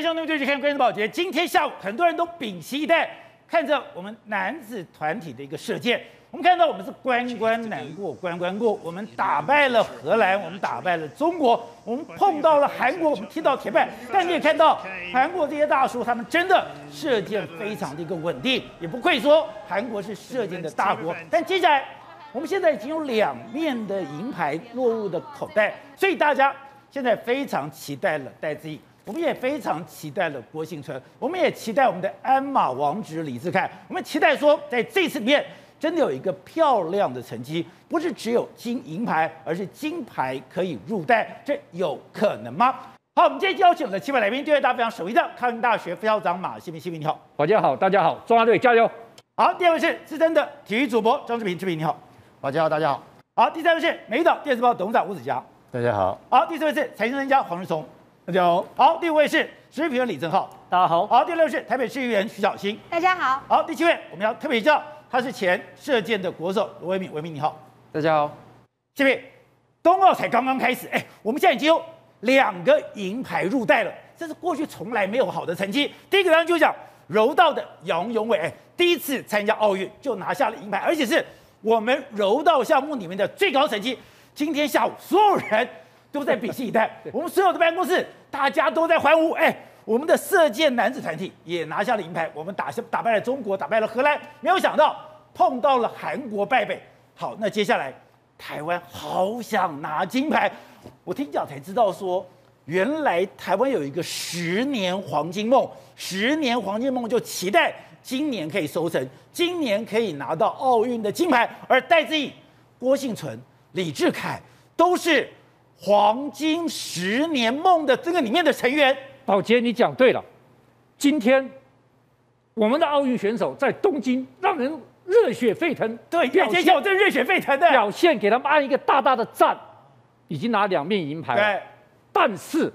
欢迎兄弟们继续看《关键报》。今天下午，很多人都屏息以待，看着我们男子团体的一个射箭。我们看到，我们是关关难过关关过。我们打败了荷兰，我们打败了中国，我们碰到了韩国，我们踢到铁板。但你也看到，韩国这些大叔，他们真的射箭非常的一个稳定，也不愧说韩国是射箭的大国。但接下来，我们现在已经有两面的银牌落入的口袋，所以大家现在非常期待了戴资颖，我们也非常期待了郭婞淳，我们也期待我们的鞍马王子李智凯，我们期待说在这次里面。真的有一个漂亮的成绩，不是只有金银牌，而是金牌可以入袋，这有可能吗？好，我们今天邀请了七位来宾，第二位大家非常熟悉的康宁大学副校长马新民，新民你好，大家好，大家好，中华队加油！好，第二位是资深的体育主播张志平，志平你好，大家好，大家好。好，第三位是美丽岛电视报董事长吴子嘉，大家好。好，第四位是财经专家黄日松，大家好。好，第五位是时事评论李正浩，大家好。好，第六位是台北市议员徐小新，大家好。好，第七位我们要特别介绍。他是前射箭的国手罗维敏，维敏你好，大家好。这边冬奥才刚刚开始，哎，我们现在已经有两个银牌入袋了，这是过去从来没有好的成绩。第一个当然就讲柔道的杨永伟，哎，第一次参加奥运就拿下了银牌，而且是我们柔道项目里面的最高成绩。今天下午所有人都在屏息以待，我们所有的办公室大家都在欢呼，哎。我们的射箭男子团体也拿下了银牌，我们打下打败了中国，打败了荷兰，没有想到碰到了韩国败北。好，那接下来台湾好想拿金牌，我听讲才知道说，原来台湾有一个十年黄金梦，十年黄金梦就期待今年可以收成，今年可以拿到奥运的金牌，而戴资颖、郭幸存、李志凯都是黄金十年梦的这个里面的成员。宝杰，你讲对了。今天我们的奥运选手在东京让人热血沸腾，对，表现我这热血沸腾的表现，给他们按一个大大的赞。已经拿两面银牌了，对。但是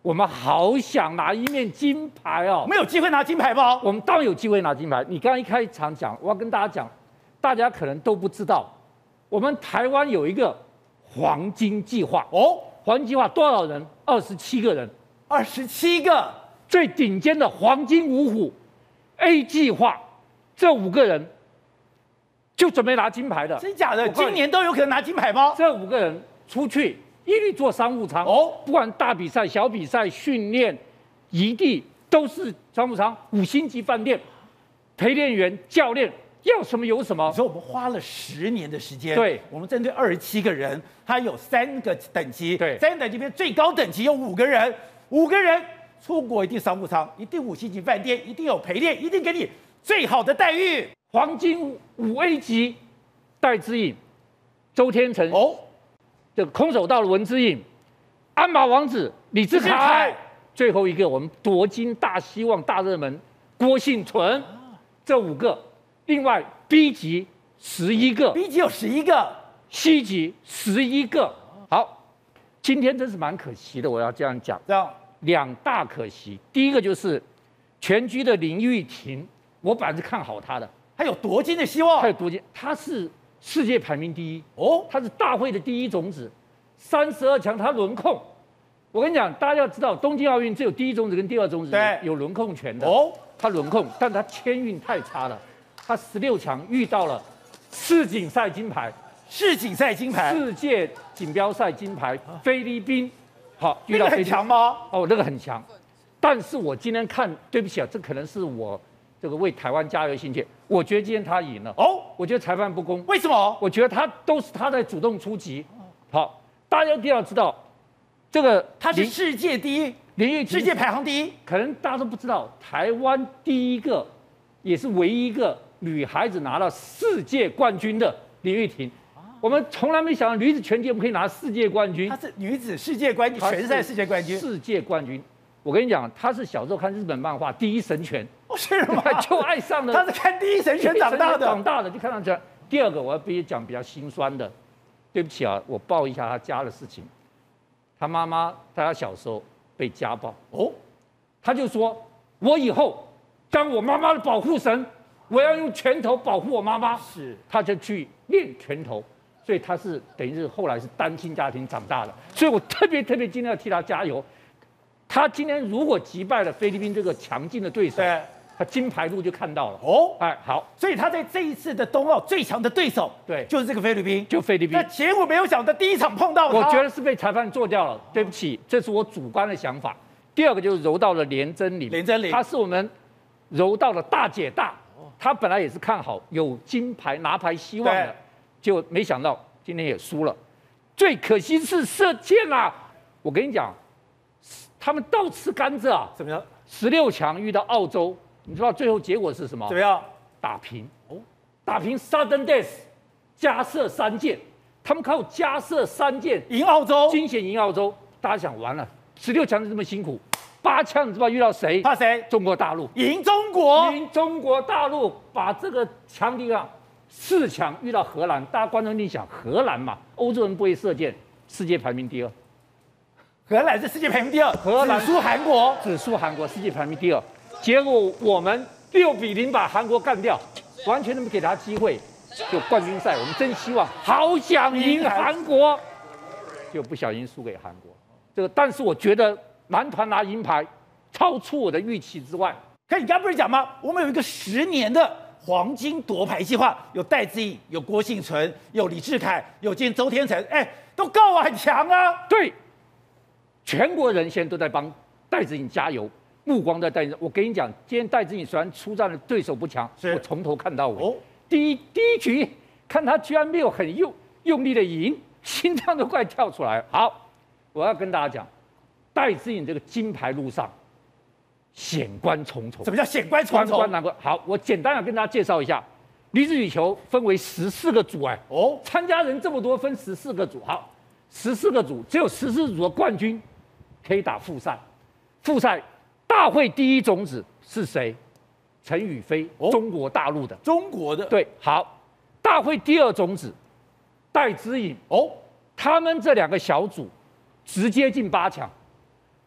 我们好想拿一面金牌哦。没有机会拿金牌吗？我们当然有机会拿金牌。你刚刚一开场讲，我要跟大家讲，大家可能都不知道，我们台湾有一个黄金计划哦。黄金计划多少人？二十七个人。二十七个最顶尖的黄金五虎 A 计划，这五个人就准备拿金牌的，真假的？今年都有可能拿金牌吗？这五个人出去一律坐商务舱哦，不管大比赛、小比赛、训练、一地都是商务舱，五星级饭店，陪练员、教练要什么有什么。所以我们花了十年的时间，对，我们针对二十七个人，他有三个等级，对，三个等级里面最高等级有五个人。五个人出国一定商务舱，一定五星级饭店，一定有陪练，一定给你最好的待遇。黄金五 A 级，戴之颖、周天成。哦，这个空手道的文之颖，鞍马王子李志凯，最后一个我们夺金大希望大热门郭幸存，这五个，另外 B 级十一个，B 级有十一个，C 级十一个，好。今天真是蛮可惜的，我要这样讲。这样。两大可惜，第一个就是全局的林玉婷，我本来是看好她的，她有夺金的希望。她有夺金，她是世界排名第一。哦，她是大会的第一种子，三十二强她轮控。我跟你讲，大家要知道，东京奥运只有第一种子跟第二种子有轮控权的。哦，她轮控，但她签运太差了，她十六强遇到了世锦赛金牌。世锦赛金牌，世界锦标赛金牌，菲律宾，好，遇到很强吗？哦，那个很强，但是我今天看，对不起啊，这可能是我这个为台湾加油心切。我觉得今天他赢了哦，我觉得裁判不公，为什么？我觉得他都是他在主动出击。好，大家一定要知道，这个他是世界第一，林玉世界排行第一，可能大家都不知道，台湾第一个也是唯一一个女孩子拿了世界冠军的李玉婷。我们从来没想到女子拳击我们可以拿世界冠军。她是女子世界冠军，拳赛世界冠军。世界冠军，我跟你讲，她是小时候看日本漫画《第一神拳》，哦，是吗？就爱上了。她是看《第一神拳》长大的。长大的就看上去。第二个，我要必须讲比较心酸的，对不起啊，我报一下她家的事情。她妈妈在他小时候被家暴，哦，她就说：“我以后当我妈妈的保护神，我要用拳头保护我妈妈。”是，他就去练拳头。所以他是等于是后来是单亲家庭长大的，所以我特别特别今天要替他加油。他今天如果击败了菲律宾这个强劲的对手，对，他金牌路就看到了。哦，哎，好，所以他在这一次的冬奥最强的对手，对，就是这个菲律宾，就菲律宾。那结果没有想到第一场碰到他，我觉得是被裁判做掉了。对不起，这是我主观的想法。第二个就是柔道的连真理，连真理，她是我们柔道的大姐大，他本来也是看好有金牌拿牌希望的，就没想到今天也输了。最可惜是射箭啊！我跟你讲，他们倒吃甘蔗啊！怎么样？十六强遇到澳洲，你知道最后结果是什么？怎么样？打平哦，打平 sudden death，加射三箭，他们靠加射三箭赢澳洲，惊险赢澳洲。大家想完了，十六强就这么辛苦，八强你知道遇到谁？怕谁？中国大陆赢中国，赢中国大陆，把这个强敌啊！四强遇到荷兰，大家观众一定想，荷兰嘛，欧洲人不会射箭，世界排名第二。荷兰是世界排名第二，荷兰输韩国，只输韩国，世界排名第二。结果我们六比零把韩国干掉，完全都没给他机会。就冠军赛，我们真希望，好想赢韩国，就不小心输给韩国。这个，但是我觉得男团拿银牌，超出我的预期之外。可你刚不是讲吗？我们有一个十年的。黄金夺牌计划有戴资颖，有郭幸存，有李志凯，有今周天成，哎，都够啊，很强啊。对，全国人现在都在帮戴资颖加油，目光在戴资颖。我跟你讲，今天戴资颖虽然出战的对手不强，是我从头看到尾。哦，第一第一局看他居然没有很用用力的赢，心脏都快跳出来了。好，我要跟大家讲，戴资颖这个金牌路上。险关重重。什么叫险关重重？关关难过。好，我简单的跟大家介绍一下，女子羽球分为十四个组，哎，哦，参加人这么多，分十四个组。好，十四个组，只有十四组的冠军可以打复赛。复赛大会第一种子是谁？陈雨菲，哦，中国大陆的。中国的。对，好，大会第二种子戴资颖，哦，他们这两个小组直接进八强。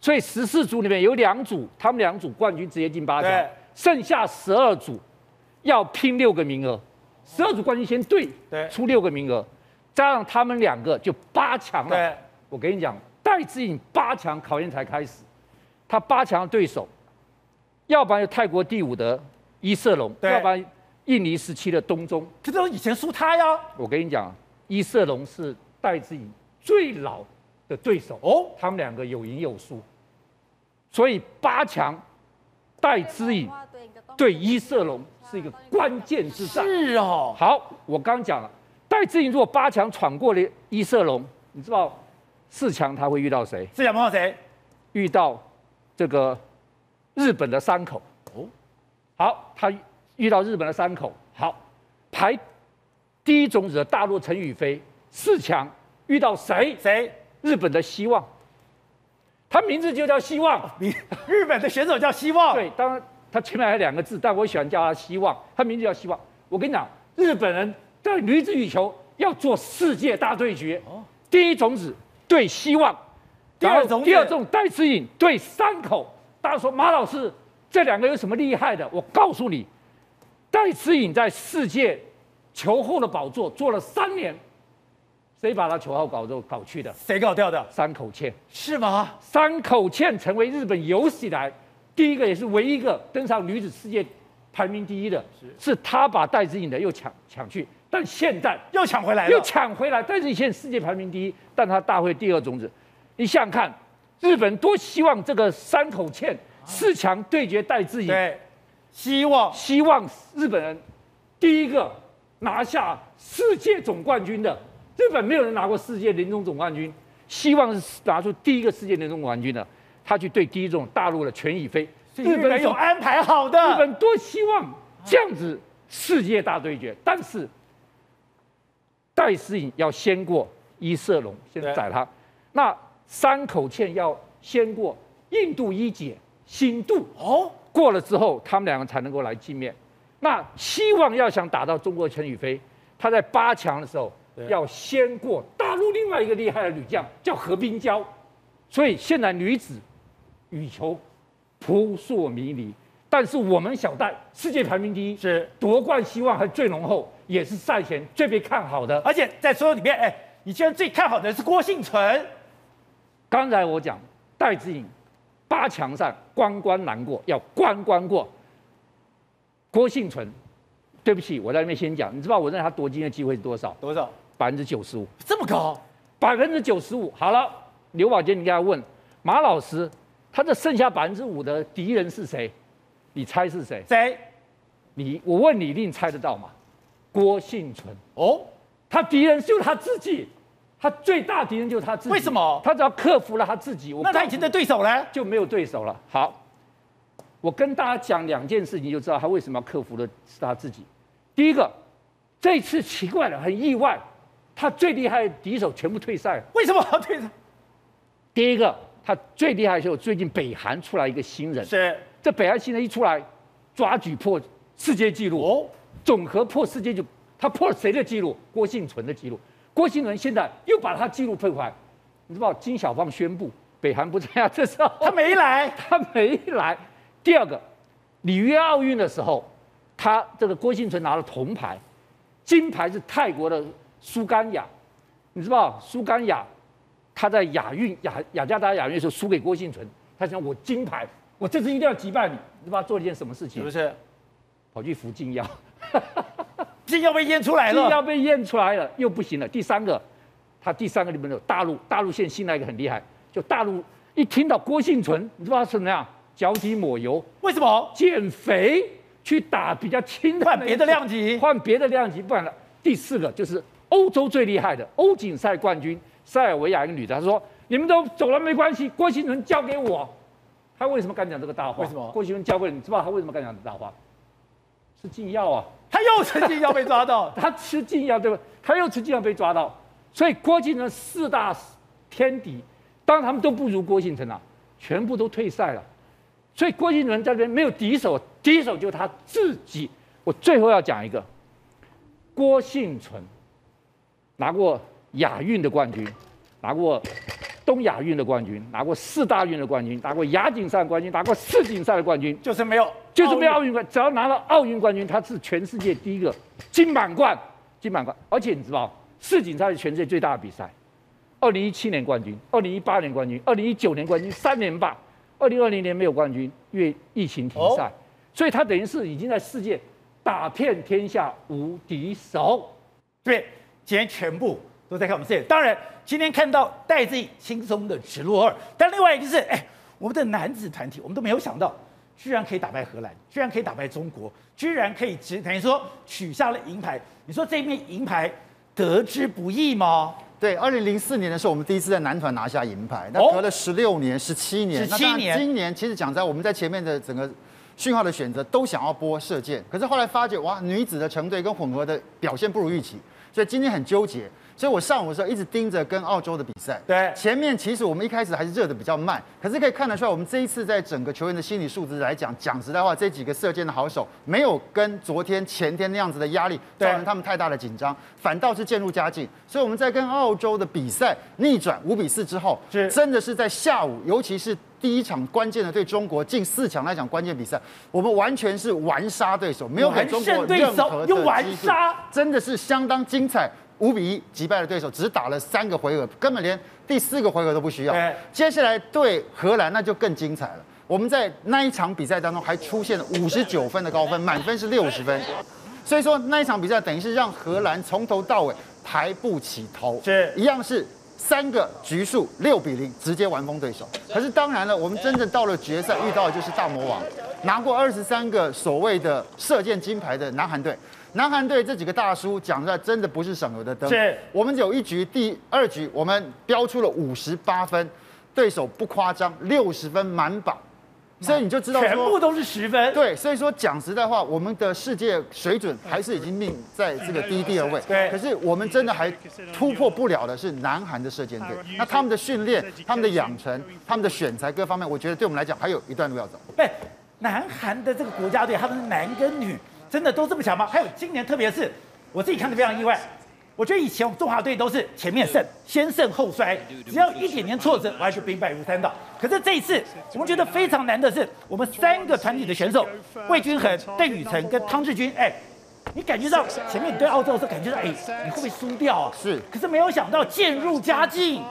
所以十四组里面有两组，他们两组冠军直接进八强，剩下十二组要拼六个名额，十二组冠军先对，出六个名额，加上他们两个就八强了。我跟你讲，戴志颖八强考验才开始，他八强的对手，要不然就泰国第五的伊瑟龙，要不然印尼时期的东中，这都以前输他呀。我跟你讲，伊瑟龙是戴志颖最老的对手哦，他们两个有赢有输。所以八强，戴资颖对伊瑟龙是一个关键之战。是哦。好，我刚讲了，戴资颖如果八强闯过了伊瑟龙，你知道四强他会遇到谁？四强碰到谁？遇到这个日本的山口。哦。好，他遇到日本的山口。好，排第一种子的大陆陈宇飞，四强遇到谁？谁？日本的希望。他名字就叫希望，日本的选手叫希望。对，当然他前面还有两个字，但我喜欢叫他希望。他名字叫希望。我跟你讲，日本人在女子羽球要做世界大对决。哦。第一种子对希望，第二种第二种戴资颖对山口。大家说马老师，这两个有什么厉害的？我告诉你，戴资颖在世界球后的宝座做了三年。谁把他球号搞走搞去的？谁搞掉的？山口茜是吗？山口茜成为日本有史以来第一个，也是唯一一个登上女子世界排名第一的。是，是他把戴资颖的又抢抢去，但现在又抢回来了，又抢回来。戴资颖现在世界排名第一，但他大会第二种子。你想想看，日本多希望这个山口茜四强对决戴资颖，对，希望希望日本人第一个拿下世界总冠军的。日本没有人拿过世界联中总冠军，希望是拿出第一个世界联中总冠军的，他去对第一种大陆的全宇飞。日本有安排好的，日本多希望这样子世界大对决，但是戴思颖要先过伊瑟龙，先宰他。那山口茜要先过印度一姐辛杜哦，过了之后他们两个才能够来见面。那希望要想打到中国陈宇飞，他在八强的时候。要先过大陆另外一个厉害的女将，叫何冰娇，所以现在女子羽球扑朔迷离。但是我们小戴世界排名第一，是夺冠希望还最浓厚，也是赛前最被看好的。而且在所有里面，哎，你现在最看好的是郭幸存。刚才我讲戴资颖八强赛关关难过，要关关过。郭幸存，对不起，我在那边先讲，你知道我认为他夺金的机会是多少？多少？百分之九十五，这么高？百分之九十五。好了，刘宝杰，你应该问马老师，他这剩下百分之五的敌人是谁？你猜是谁？谁？你我问你，一定猜得到吗？郭幸存。哦，他敌人就是他自己，他最大敌人就是他自己。为什么？他只要克服了他自己，那他以前的对手呢？就没有对手了。好。我跟大家讲两件事情，就知道他为什么要克服的是他自己。第一个，这次奇怪了，很意外，他最厉害的敌手全部退赛了。为什么要退赛？第一个，他最厉害的时候，最近北韩出来一个新人，是这北韩新人一出来，抓举破世界纪录哦，总和破世界纪录，他破了谁的纪录？郭幸存的纪录。郭幸存现在又把他纪录破坏。你知道金小胖宣布北韩不参加，这时候他没来，他没来。第二个，里约奥运的时候，他这个郭幸存拿了铜牌，金牌是泰国的苏甘雅，你知道苏甘雅，他在亚运雅雅加达亚运的时候输给郭幸存，他想我金牌，我这次一定要击败你，你知道做了一件什么事情？是不是？跑去服禁药，禁药被验出来了，禁药被验出来了，又不行了。第三个，他第三个里面有大陆，大陆现在新来一个很厉害，就大陆一听到郭幸存，你知道他怎么样？脚底抹油，为什么减肥去打比较轻的换别的量级，换别的量级，不然了。第四个就是欧洲最厉害的欧锦赛冠军塞尔维亚一个女的，她说：“你们都走了没关系，郭婞淳交给我。”她为什么敢讲这个大话？为什么？郭婞淳交给你，你知道她为什么敢讲这大话？吃禁药啊！她又吃禁药被抓到，她吃禁药对吧？她又吃禁药被抓到，所以郭婞淳四大天敌，当然他们都不如郭婞淳啊，全部都退赛了。所以郭婞淳在这边没有敌手，敌手就是他自己。我最后要讲一个，郭婞淳拿过亚运的冠军，拿过东亚运的冠军，拿过四大运的冠军，拿过亚锦赛冠军，拿过世锦赛的冠军，就是没有，就是没有奥运冠。只要拿了奥运冠军，他是全世界第一个金满贯，金满贯。而且你知道，世锦赛是全世界最大的比赛，二零一七年冠军，二零一八年冠军，二零一九年冠军，三连霸。二零二零年没有冠军，因为疫情停赛，哦、所以他等于是已经在世界打遍天下无敌手。对，今天全部都在看我们世界。当然，今天看到戴资颖轻松的直落二，但另外一个是，哎，我们的男子团体，我们都没有想到，居然可以打败荷兰，居然可以打败中国，居然可以直等于说取下了银牌。你说这一面银牌得之不易吗？对，二零零四年的时候，我们第一次在男团拿下银牌，那隔了十六年、十七年，十七年。今年其实讲在我们在前面的整个讯号的选择都想要播射箭，可是后来发觉哇，女子的成队跟混合的表现不如预期，所以今天很纠结。所以我上午的时候一直盯着跟澳洲的比赛。对，前面其实我们一开始还是热的比较慢，可是可以看得出来，我们这一次在整个球员的心理素质来讲，讲实在话，这几个射箭的好手没有跟昨天、前天那样子的压力造成他们太大的紧张，反倒是渐入佳境。所以我们在跟澳洲的比赛逆转五比四之后，是真的是在下午，尤其是第一场关键的对中国进四强来讲关键比赛，我们完全是玩杀对手，没有给中国任何的机会，玩杀，真的是相当精彩。五比一击败了对手，只打了三个回合，根本连第四个回合都不需要。接下来对荷兰那就更精彩了。我们在那一场比赛当中还出现了五十九分的高分，满分是六十分，所以说那一场比赛等于是让荷兰从头到尾抬不起头，是一样是三个局数六比零直接完封对手。可是当然了，我们真正到了决赛遇到的就是大魔王，拿过二十三个所谓的射箭金牌的南韩队。南韩队这几个大叔讲出来真的不是省油的灯。是，我们有一局第二局，我们标出了五十八分，对手不夸张，六十分满榜，所以你就知道全部都是十分。对，所以说讲实在话，我们的世界水准还是已经命在这个第一、第二位。对，可是我们真的还突破不了的是南韩的射箭队，那他们的训练、他们的养成、他们的选材各方面，我觉得对我们来讲还有一段路要走。对，南韩的这个国家队，他们是男跟女。真的都这么强吗？还有今年，特别是我自己看的非常意外。我觉得以前我们中华队都是前面胜，先胜后衰，只要一点点挫折，我还是兵败如山倒。可是这一次，我们觉得非常难的是，我们三个团体的选手，魏均衡、邓宇成跟汤志军，哎，你感觉到前面对澳洲的时候，感觉到哎，你会不会输掉啊？是。可是没有想到渐入佳境。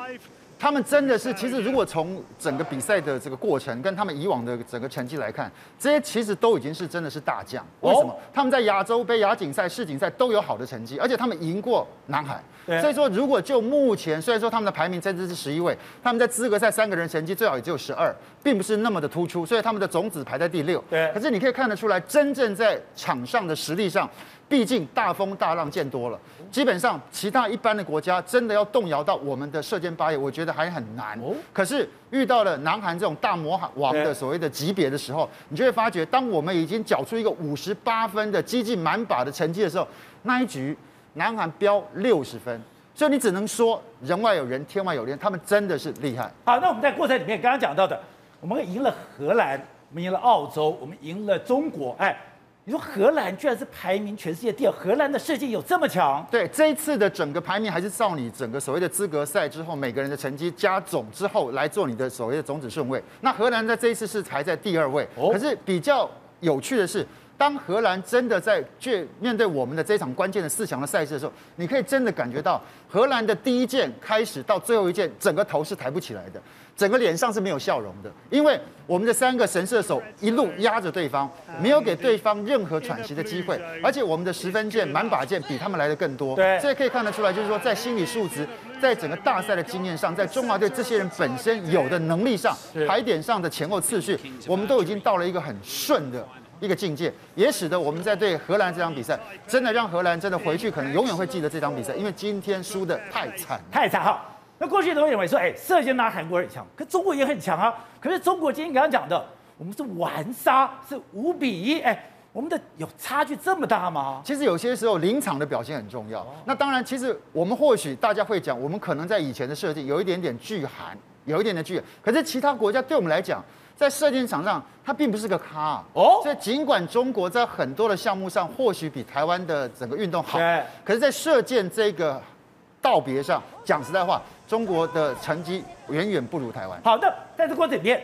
他们真的是，其实如果从整个比赛的这个过程跟他们以往的整个成绩来看，这些其实都已经是真的是大将。为什么？他们在亚洲杯、亚锦赛、世锦赛都有好的成绩，而且他们赢过南海。所以说，如果就目前，虽然说他们的排名甚至是十一位，他们在资格赛三个人成绩最好也只有十二，并不是那么的突出，所以他们的种子排在第六。对。可是你可以看得出来，真正在场上的实力上。毕竟大风大浪见多了，基本上其他一般的国家真的要动摇到我们的射箭八爷，我觉得还很难。可是遇到了南韩这种大魔王的所谓的级别的时候，你就会发觉，当我们已经缴出一个五十八分的接近满靶的成绩的时候，那一局南韩飙六十分，所以你只能说人外有人，天外有天，他们真的是厉害。好，那我们在过程里面刚刚讲到的，我们赢了荷兰，我们赢了澳洲，我们赢了中国，哎。你说荷兰居然是排名全世界第二，荷兰的射箭有这么强？对，这一次的整个排名还是照你整个所谓的资格赛之后每个人的成绩加总之后来做你的所谓的种子顺位。那荷兰在这一次是排在第二位，可是比较有趣的是，当荷兰真的在去面对我们的这场关键的四强的赛事的时候，你可以真的感觉到荷兰的第一箭开始到最后一箭，整个头是抬不起来的。整个脸上是没有笑容的，因为我们的三个神射手一路压着对方，没有给对方任何喘息的机会，而且我们的十分箭、满把箭比他们来的更多。对，这可以看得出来，就是说在心理素质，在整个大赛的经验上，在中华队这些人本身有的能力上，排点上的前后次序，我们都已经到了一个很顺的一个境界，也使得我们在对荷兰这场比赛，真的让荷兰真的回去可能永远会记得这场比赛，因为今天输的太惨，太惨哈。那过去都会认为说，哎，射箭拿韩国人强，可中国也很强啊。可是中国今天刚刚讲的，我们是完杀，是五比一，哎，我们的有差距这么大吗？其实有些时候临场的表现很重要。那当然，其实我们或许大家会讲，我们可能在以前的射箭有一点点巨寒，有一点点拒。可是其他国家对我们来讲，在射箭场上，它并不是个咖哦。所以尽管中国在很多的项目上或许比台湾的整个运动好，可是，在射箭这个道别上，讲实在话。中国的成绩远远不如台湾。好的，在这过程里面，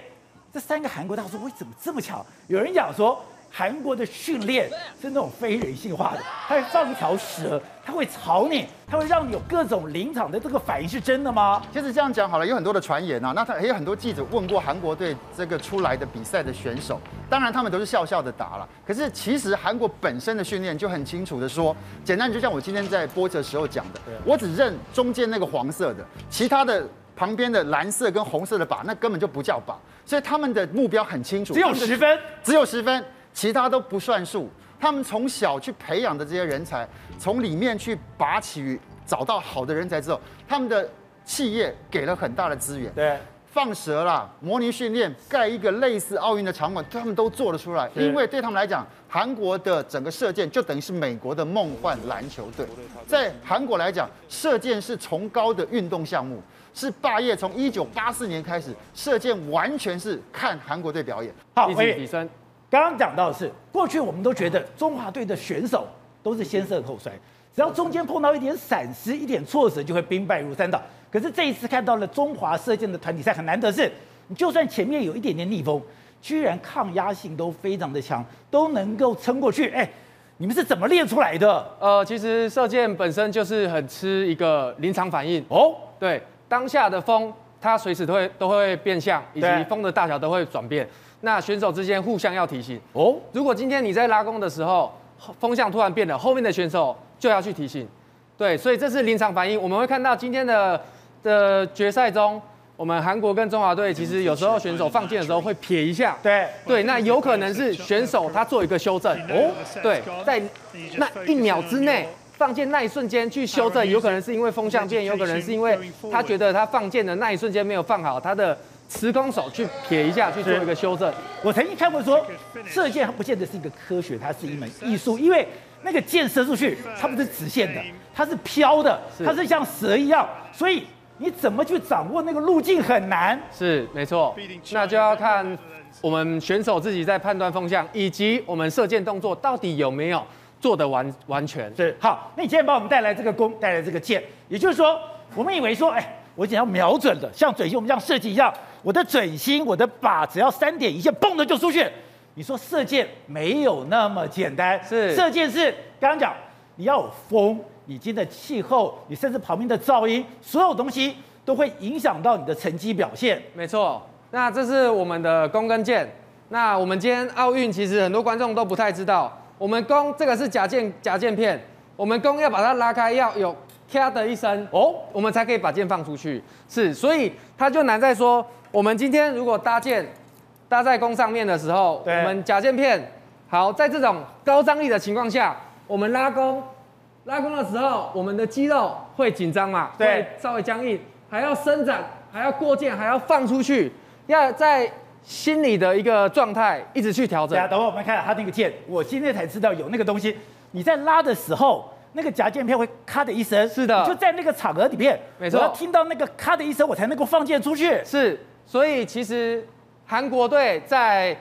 这三个韩国大叔为什么这么巧？有人讲说，韩国的训练是那种非人性化的，他会放一条蛇，他会吵你，他会让你有各种临场的这个反应，是真的吗？其实这样讲好了，有很多的传言啊。那他也有很多记者问过韩国队这个出来的比赛的选手，当然他们都是笑笑的答了。可是其实韩国本身的训练就很清楚的说，简单就像我今天在播的时候讲的，我只认中间那个黄色的，其他的旁边的蓝色跟红色的靶，那根本就不叫靶。所以他们的目标很清楚，只有十分，只有十分。其他都不算数，他们从小去培养的这些人才，从里面去拔起，找到好的人才之后，他们的企业给了很大的资源，对，放蛇啦，模拟训练，盖一个类似奥运的场馆，他们都做得出来。因为对他们来讲，韩国的整个射箭就等于是美国的梦幻篮球队，在韩国来讲，射箭是崇高的运动项目，是霸业。从一九八四年开始，射箭完全是看韩国队表演。好，一比三。刚刚讲到的是，过去我们都觉得中华队的选手都是先胜后衰，只要中间碰到一点闪失、一点挫折，就会兵败如山倒。可是这一次看到了中华射箭的团体赛，很难得是，你就算前面有一点点逆风，居然抗压性都非常的强，都能够撑过去。哎，你们是怎么练出来的？呃，其实射箭本身就是很吃一个临场反应哦。对，当下的风它随时都会都会变向，以及风的大小都会转变。那选手之间互相要提醒哦。如果今天你在拉弓的时候，风向突然变了，后面的选手就要去提醒。对，所以这是临场反应。我们会看到今天的的决赛中，我们韩国跟中华队其实有时候选手放箭的时候会撇一下。对对，那有可能是选手他做一个修正哦。对，在那一秒之内放箭那一瞬间去修正，有可能是因为风向变，有可能是因为他觉得他放箭的那一瞬间没有放好他的。持空手去撇一下，去做一个修正。我曾经看过说，射箭它不见得是一个科学，它是一门艺术。因为那个箭射出去，它不是直线的，它是飘的，它是像蛇一样。所以你怎么去掌握那个路径很难。是没错，那就要看我们选手自己在判断风向，以及我们射箭动作到底有没有做得完完全。是好，那你今天帮我们带来这个弓，带来这个箭，也就是说，我们以为说，哎，我只要瞄准的，像嘴型我们这样射击一样。我的准心，我的靶只要三点一线，嘣的就出去。你说射箭没有那么简单，是射箭是刚刚讲，你要有风，你今天的气候，你甚至旁边的噪音，所有东西都会影响到你的成绩表现。没错，那这是我们的弓跟箭。那我们今天奥运其实很多观众都不太知道，我们弓这个是假箭假箭片，我们弓要把它拉开，要有咔的一声哦，我们才可以把箭放出去。是，所以它就难在说，我们今天如果搭建搭在弓上面的时候，我们夹箭片好，在这种高张力的情况下，我们拉弓拉弓的时候，我们的肌肉会紧张嘛，对，会稍微僵硬，还要伸展，还要过箭，还要放出去，要在。心理的一个状态，一直去调整。等会我们看下他那个箭，我今天才知道有那个东西。你在拉的时候，那个夹箭片会咔的一声。是的，就在那个场合里面，没错。我要听到那个咔的一声，我才能够放箭出去。是，所以其实韩国队在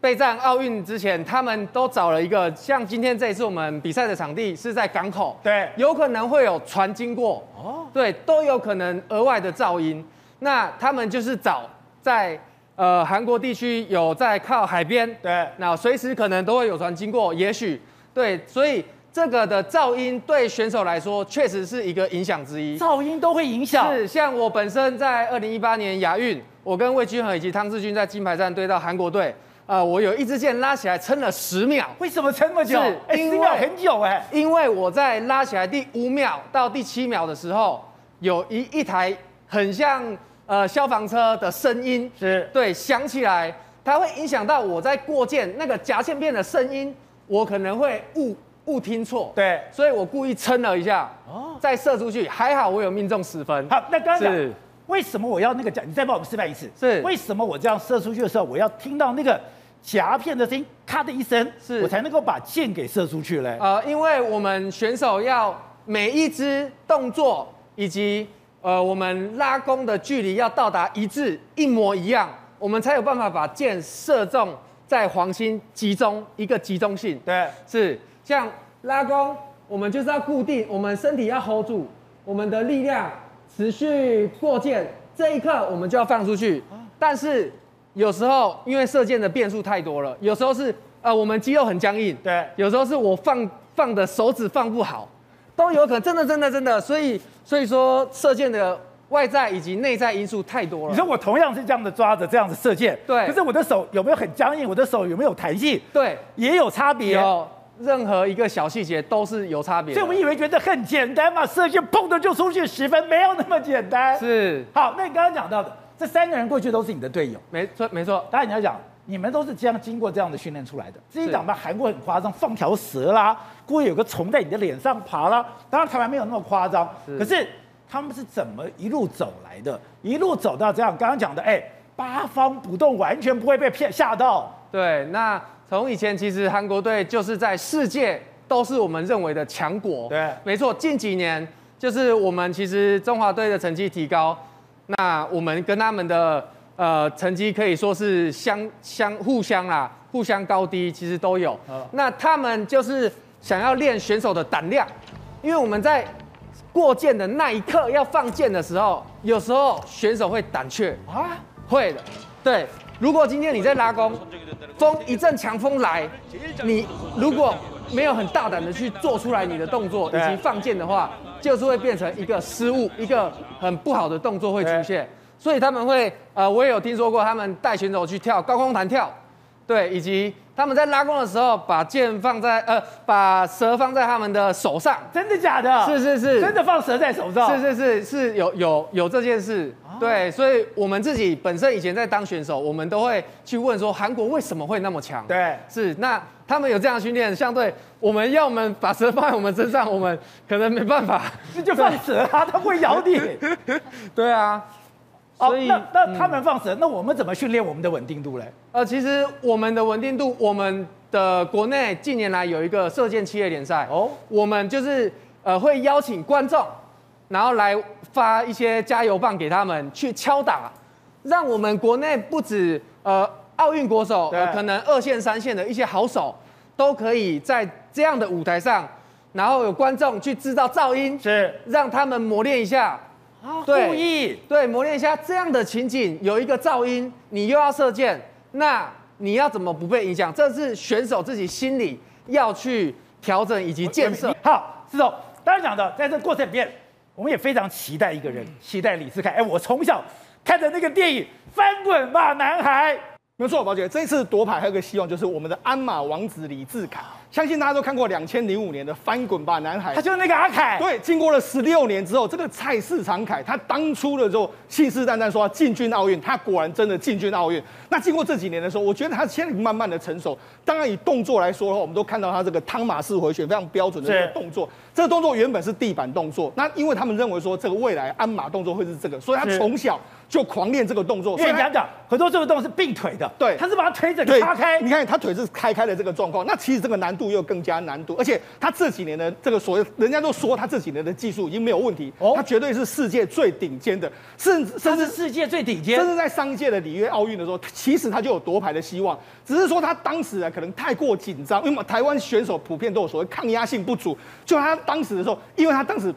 备战奥运之前，他们都找了一个像今天这一次我们比赛的场地是在港口，对，有可能会有船经过，哦，对，都有可能额外的噪音。那他们就是找在。呃，韩国地区有在靠海边，对，那随时可能都会有船经过，也许对，所以这个的噪音对选手来说确实是一个影响之一。噪音都会影响。是，像我本身在二零一八年亚运，我跟魏均珩以及汤志军在金牌战对到韩国队，呃，我有一支箭拉起来撑了十秒。为什么撑那么久？是，十秒很久哎。因为我在拉起来第五秒到第七秒的时候，有一一台很像。呃，消防车的声音是对响起来，它会影响到我在过箭那个夹线片的声音，我可能会误误听错。对，所以我故意撑了一下，哦，再射出去，还好我有命中十分。好，那刚刚讲为什么我要那个讲？你再帮我们示范一次。是，为什么我这样射出去的时候，我要听到那个夹片的声音，咔的一声，是我才能够把箭给射出去嘞？呃，因为我们选手要每一支动作以及。呃，我们拉弓的距离要到达一致，一模一样，我们才有办法把箭射中在黄心，集中一个集中性。对，是像拉弓，我们就是要固定，我们身体要 hold 住，我们的力量持续过箭，这一刻我们就要放出去。但是有时候因为射箭的变数太多了，有时候是呃我们肌肉很僵硬，对，有时候是我放放的手指放不好。都有可能，真的，真的，真的，所以，所以说射箭的外在以及内在因素太多了。你说我同样是这样的抓着，这样子射箭，对，可是我的手有没有很僵硬？我的手有没有弹性？对，也有差别。有任何一个小细节都是有差别。所以我们以为觉得很简单嘛，射箭砰的就出去十分，没有那么简单。是。好，那你刚刚讲到的这三个人过去都是你的队友，没错，没错。当然你要讲。你们都是这样经过这样的训练出来的。这一档吧，韩国很夸张，放条蛇啦，故意有个虫在你的脸上爬啦。当然台湾没有那么夸张，可是他们是怎么一路走来的？一路走到这样，刚刚讲的，哎，八方不动，完全不会被骗吓到。对，那从以前其实韩国队就是在世界都是我们认为的强国。对，没错。近几年就是我们其实中华队的成绩提高，那我们跟他们的。呃，成绩可以说是相相互相啦，互相高低其实都有。那他们就是想要练选手的胆量，因为我们在过箭的那一刻要放箭的时候，有时候选手会胆怯啊，会的。对，如果今天你在拉弓，风一阵强风来，你如果没有很大胆的去做出来你的动作以及放箭的话，就是会变成一个失误，一个很不好的动作会出现。所以他们会，呃，我也有听说过，他们带选手去跳高空弹跳，对，以及他们在拉弓的时候，把箭放在，呃，把蛇放在他们的手上，真的假的？是是是，真的放蛇在手上？是是是，是有有有这件事，对，所以我们自己本身以前在当选手，我们都会去问说，韩国为什么会那么强？对，是，那他们有这样训练，相对我们要我们把蛇放在我们身上，我们可能没办法，那就放蛇啊，它会咬你，对啊。所以，哦、那那他们放蛇，嗯、那我们怎么训练我们的稳定度嘞？呃，其实我们的稳定度，我们的国内近年来有一个射箭企业联赛哦，我们就是呃会邀请观众，然后来发一些加油棒给他们去敲打，让我们国内不止呃奥运国手，呃可能二线三线的一些好手，都可以在这样的舞台上，然后有观众去制造噪音，是让他们磨练一下。啊，故意对，磨练一下这样的情景，有一个噪音，你又要射箭，那你要怎么不被影响？这是选手自己心里要去调整以及建设。好，是总，当然讲的，在这个过程里面，我们也非常期待一个人，期待李世凯。哎，我从小看着那个电影《翻滚吧，男孩》。没错，宝姐，这次夺牌还有个希望，就是我们的鞍马王子李治凯。相信大家都看过两千零五年的《翻滚吧，男孩》，他就是那个阿凯。对，经过了十六年之后，这个蔡市长凯，他当初的时候信誓旦旦说要进军奥运，他果然真的进军奥运。那经过这几年的时候，我觉得他现在慢慢的成熟。当然以动作来说的话，我们都看到他这个汤马式回旋非常标准的这个动作。这个动作原本是地板动作，那因为他们认为说这个未来鞍马动作会是这个，所以他从小。就狂练这个动作，所以讲讲很多这个动作是并腿的，对，他是把他腿整个叉开，你看他腿是开开的这个状况，那其实这个难度又更加难度，而且他这几年的这个所谓，人家都说他这几年的技术已经没有问题，哦，他绝对是世界最顶尖的，甚至甚至世界最顶尖，甚至在上一届的里约奥运的时候，其实他就有夺牌的希望，只是说他当时啊可能太过紧张，因为台湾选手普遍都有所谓抗压性不足，就他当时的时候，因为他当时。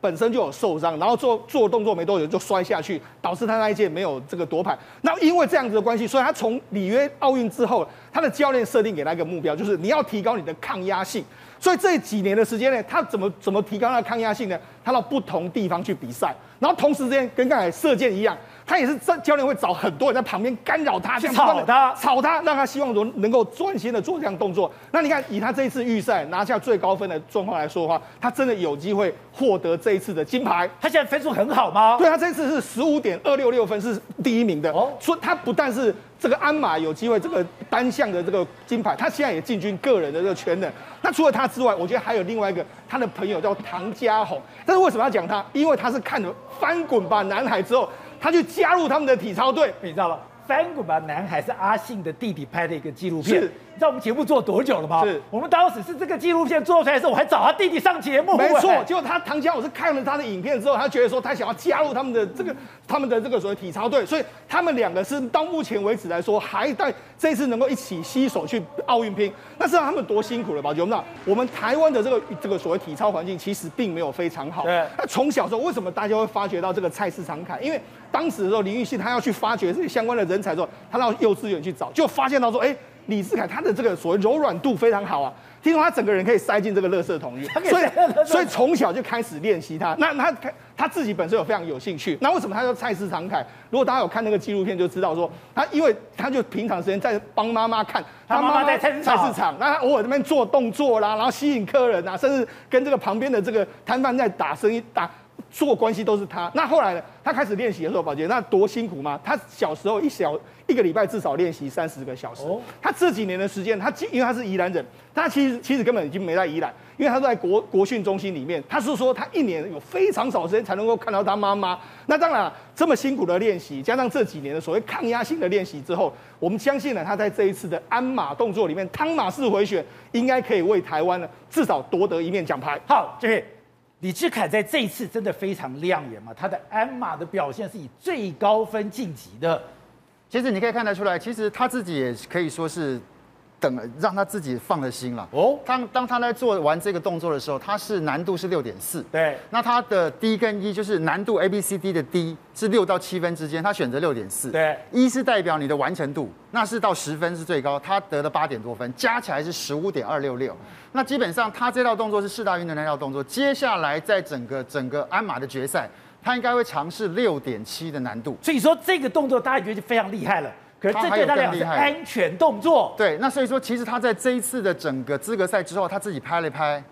本身就有受伤，然后做做动作没多久就摔下去，导致他那一届没有这个夺牌。那因为这样子的关系，所以他从里约奥运之后，他的教练设定给他一个目标，就是你要提高你的抗压性。所以这几年的时间呢，他怎么怎么提高他的抗压性呢？他到不同地方去比赛，然后同时之间跟刚才射箭一样。他也是这教练会找很多人在旁边干扰他，这样吵他，吵他，让他希望说能够专心的做这样动作。那你看，以他这一次预赛拿下最高分的状况来说的话，他真的有机会获得这一次的金牌。他现在分数很好吗？对，他这一次是十五点二六六分，是第一名的。哦，所以他不但是这个鞍马有机会这个单项的这个金牌，他现在也进军个人的这个全能。那除了他之外，我觉得还有另外一个他的朋友叫唐家鸿。但是为什么要讲他？因为他是看了《翻滚吧，男孩》之后。他就加入他们的体操队，你知道吗？翻滚吧，男孩是阿信的弟弟拍的一个纪录片。你知道我们节目做多久了吗？是我们当时是这个纪录片做出来的时候，我还找他弟弟上节目。没错，结果他唐江，我是看了他的影片之后，他觉得说他想要加入他们的这个他们的这个所谓体操队，所以他们两个是到目前为止来说，还在这次能够一起携手去奥运拼。那知道他们多辛苦了吧？就我们知道，我们台湾的这个这个所谓体操环境其实并没有非常好。对。那从小时候为什么大家会发觉到这个菜市场凯？因为当时的时候林玉信他要去发掘这些相关的人才的时候，他到幼稚园去找，就发现到说，哎。李志凯他的这个所谓柔软度非常好啊，听说他整个人可以塞进这个垃圾桶里，所以所以从小就开始练习他。那他他自己本身有非常有兴趣。那为什么他叫菜市场凯？如果大家有看那个纪录片，就知道说他因为他就平常时间在帮妈妈看，他妈妈在菜市场，那他偶尔那边做动作啦，然后吸引客人啊，甚至跟这个旁边的这个摊贩在打生意打。做关系都是他。那后来呢？他开始练习的时候，宝杰那多辛苦吗？他小时候一小一个礼拜至少练习三十个小时。哦。他这几年的时间，他因为他是宜兰人，他其实其实根本已经没在宜兰，因为他在国国训中心里面。他是说他一年有非常少时间才能够看到他妈妈。那当然，这么辛苦的练习，加上这几年的所谓抗压性的练习之后，我们相信呢，他在这一次的鞍马动作里面，汤马式回旋应该可以为台湾呢至少夺得一面奖牌。好，谢谢。李智凯在这一次真的非常亮眼嘛？他的鞍马的表现是以最高分晋级的。其实你可以看得出来，其实他自己也可以说是。等让他自己放了心了哦。当当他在做完这个动作的时候，他是难度是六点四。对。那他的 D 跟 E 就是难度 A B C D 的 D 是六到七分之间，他选择六点四。对。一是代表你的完成度，那是到十分是最高，他得了八点多分，加起来是十五点二六六。那基本上他这道动作是四大运的那道动作，接下来在整个整个鞍马的决赛，他应该会尝试六点七的难度。所以说这个动作大家觉得就非常厉害了。可是这对他来讲是安全动作。对，那所以说，其实他在这一次的整个资格赛之后，他自己拍了拍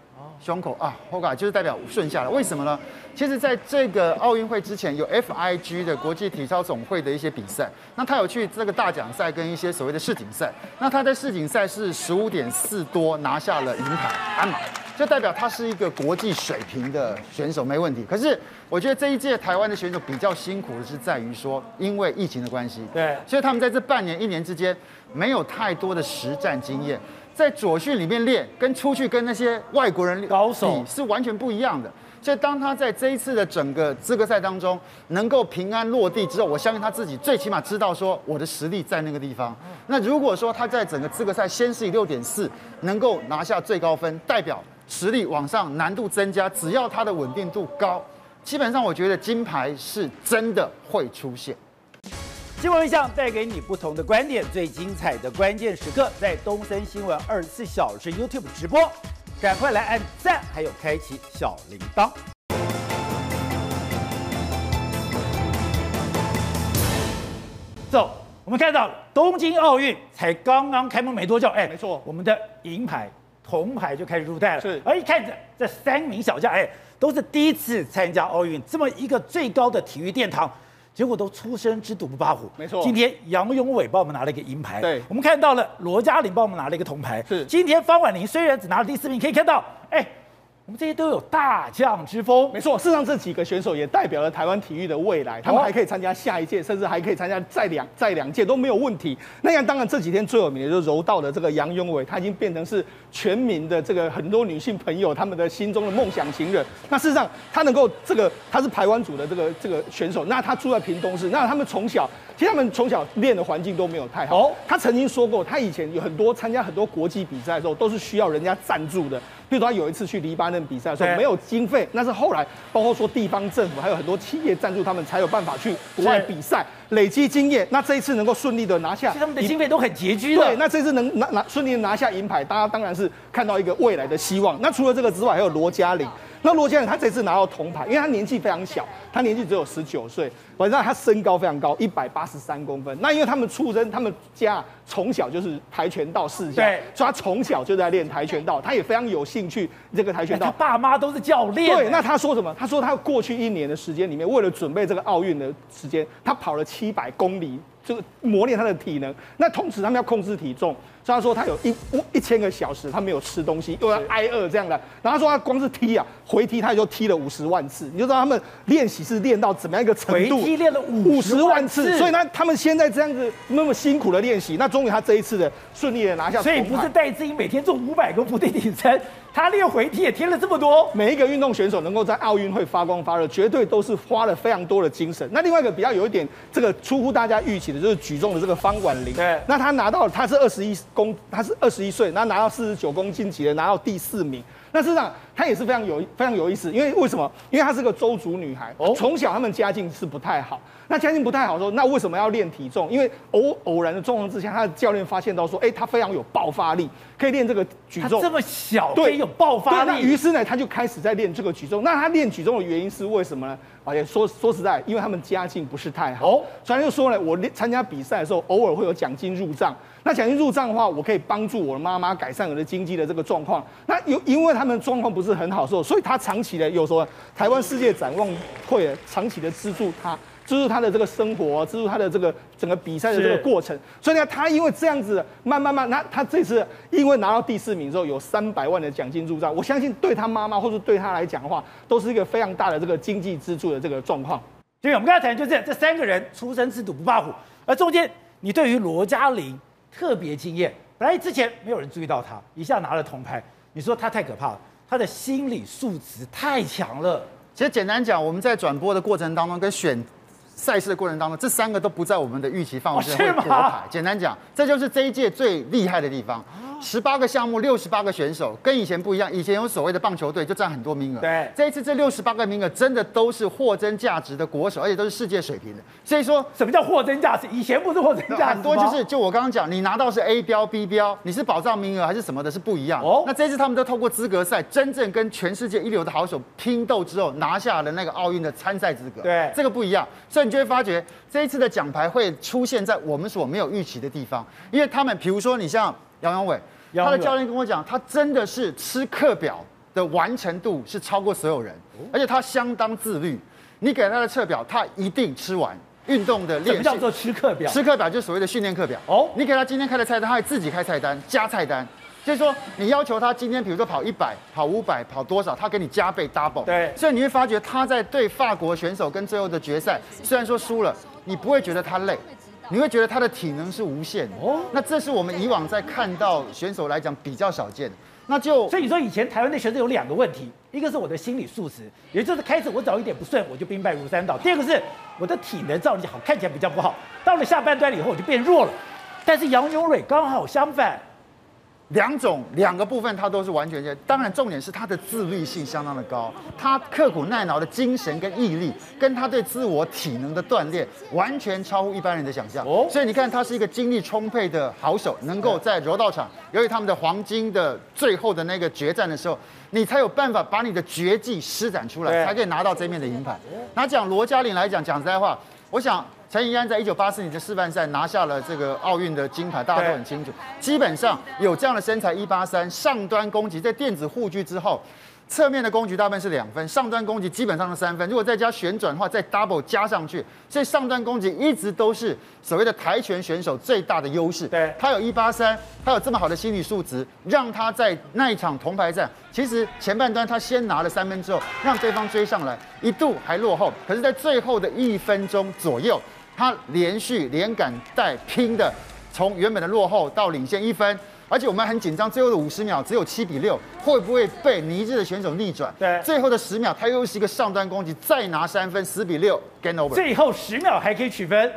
胸口啊，后盖就是代表顺下来。为什么呢？其实在这个奥运会之前，有 FIG 的国际体操总会的一些比赛，那他有去这个大奖赛跟一些所谓的世锦赛，那他在世锦赛是十五点四多拿下了银牌，鞍马。就代表他是一个国际水平的选手，没问题。可是我觉得这一届台湾的选手比较辛苦的是在于说，因为疫情的关系，对，所以他们在这半年一年之间没有太多的实战经验，在左训里面练，跟出去跟那些外国人高手是完全不一样的。所以当他在这一次的整个资格赛当中能够平安落地之后，我相信他自己最起码知道说我的实力在那个地方。那如果说他在整个资格赛先是以六点四能够拿下最高分，代表。实力往上，难度增加，只要他的稳定度高，基本上我觉得金牌是真的会出现。新闻一象带给你不同的观点，最精彩的关键时刻在东森新闻二十四小时 YouTube 直播，赶快来按赞，还有开启小铃铛。走，我们看到东京奥运才刚刚开幕没多久，哎，没错，我们的银牌、铜牌就开始入袋了。是，而一看这这三名小将，哎，都是第一次参加奥运，这么一个最高的体育殿堂。结果都初生之犊不怕虎，没错。今天杨永伟帮我们拿了一个银牌，对，我们看到了罗嘉玲帮我们拿了一个铜牌，是。今天方婉玲虽然只拿了第四名，可以看到，哎。我们这些都有大将之风，没错。事实上，这几个选手也代表了台湾体育的未来，他们还可以参加下一届，甚至还可以参加再两再两届都没有问题。那样当然这几天最有名的就是柔道的这个杨永伟，他已经变成是全民的这个很多女性朋友他们的心中的梦想情人。那事实上，他能够这个他是台湾组的这个这个选手，那他住在屏东市，那他们从小其实他们从小练的环境都没有太好。他曾经说过，他以前有很多参加很多国际比赛的时候，都是需要人家赞助的。比如说他有一次去黎巴嫩比赛的时候，没有经费，那是后来包括说地方政府还有很多企业赞助他们，才有办法去国外比赛，累积经验。那这一次能够顺利的拿下，他们的经费都很拮据的。对，那这次能拿拿顺利的拿下银牌，大家当然是看到一个未来的希望。那除了这个之外，还有罗嘉翎。那罗嘉翎他这次拿到铜牌，因为他年纪非常小，他年纪只有十九岁，晚上他身高非常高，一百八十三公分。那因为他们出生，他们家从小就是跆拳道世家，对，所以他从小就在练跆拳道，他也非常有兴趣这个跆拳道。他爸妈都是教练。对，那他说什么？他说他过去一年的时间里面，为了准备这个奥运的时间，他跑了七百公里，这个磨练他的体能。那同时他们要控制体重。所以他说他有一一千个小时他没有吃东西，又要挨饿这样的。然后他说他光是踢啊，回踢他就踢了五十万次。你就知道他们练习是练到怎么样一个程度？回踢练了五十万次。所以呢，他们现在这样子那么辛苦的练习，那终于他这一次的顺利的拿下。所以不是戴志颖每天做五百个伏地挺身，他练回踢也贴了这么多。每一个运动选手能够在奥运会发光发热，绝对都是花了非常多的精神。那另外一个比较有一点这个出乎大家预期的，就是举重的这个方管玲。对。那他拿到他是二十一。公他是二十一岁，那拿到四十九公斤级的，拿到第四名。那事实上她也是非常有非常有意思，因为为什么？因为她是个周族女孩，从小他们家境是不太好。那家境不太好说，那为什么要练体重？因为偶偶然的状况之下，她的教练发现到说，哎，她非常有爆发力，可以练这个举重。这么小，对，有爆发力。于是呢，她就开始在练这个举重。那她练举重的原因是为什么呢？而且说说实在，因为他们家境不是太好。哦，所以他就说呢，我参加比赛的时候，偶尔会有奖金入账。那奖金入账的话，我可以帮助我的妈妈改善我的经济的这个状况。那有因为他们状况不是很好的时候，所以他长期的有时候台湾世界展望会长期的资助他，资助他的这个生活，资助他的这个整个比赛的这个过程。所以呢，他因为这样子慢慢慢，那他这次因为拿到第四名之后，有三百万的奖金入账，我相信对他妈妈或者对他来讲的话，都是一个非常大的这个经济支柱的这个状况。所以我们刚才谈就是这三个人出生之犊不怕虎，而中间你对于罗嘉翎。特别惊艳，本来之前没有人注意到他，一下拿了铜牌。你说他太可怕了，他的心理素质太强了。其实简单讲，我们在转播的过程当中跟选赛事的过程当中，这三个都不在我们的预期范围之内。简单讲，这就是这一届最厉害的地方。十八个项目，六十八个选手，跟以前不一样。以前有所谓的棒球队就占很多名额，对，这一次这六十八个名额真的都是货真价实的国手，而且都是世界水平的。所以说，什么叫货真价实？以前不是货真价实，很多就是就我刚刚讲，你拿到是 A 标、B 标，你是保障名额还是什么的，是不一样。哦，那这一次他们都透过资格赛，真正跟全世界一流的好手拼斗之后，拿下了那个奥运的参赛资格。对，这个不一样。所以你就会发觉，这一次的奖牌会出现在我们所没有预期的地方，因为他们，比如说你像杨永伟。他的教练跟我讲，他真的是吃课表的完成度是超过所有人，而且他相当自律。你给他的课表，他一定吃完。运动的练习，什么叫做吃课表？吃课表就是所谓的训练课表。哦，你给他今天开的菜单，他会自己开菜单加菜单。就是说，你要求他今天，比如说跑一百、跑五百、跑多少，他给你加倍 double。对，所以你会发觉他在对法国选手跟最后的决赛，虽然说输了，你不会觉得他累。你会觉得他的体能是无限的哦，那这是我们以往在看到选手来讲比较少见的。那就所以你说以前台湾的选手有两个问题，一个是我的心理素质，也就是开始我找一点不顺我就兵败如山倒；第二个是我的体能照理好看起来比较不好，到了下半段以后我就变弱了。但是杨永蕊刚好相反。两种两个部分，他都是完全的。当然，重点是他的自律性相当的高，他刻苦耐劳的精神跟毅力，跟他对自我体能的锻炼，完全超乎一般人的想象。哦，所以你看，他是一个精力充沛的好手，能够在柔道场，由于他们的黄金的最后的那个决战的时候，你才有办法把你的绝技施展出来，才可以拿到这面的银牌。那讲罗嘉玲来讲，讲实在话，我想。陈怡安在一九八四年的示范赛拿下了这个奥运的金牌，大家都很清楚。基本上有这样的身材一八三，上端攻击在电子护具之后。侧面的攻击大部分是两分，上端攻击基本上是三分。如果再加旋转的话，再 double 加上去，所以上端攻击一直都是所谓的跆拳选手最大的优势。对，他有一八三，他有这么好的心理素质，让他在那一场铜牌战，其实前半段他先拿了三分之后，让对方追上来，一度还落后，可是，在最后的一分钟左右，他连续连杆带拼的，从原本的落后到领先一分。而且我们很紧张，最后的五十秒只有七比六，会不会被尼日的选手逆转？对，最后的十秒他又是一个上端攻击，再拿三分，十比六，game over。最后十秒还可以取分，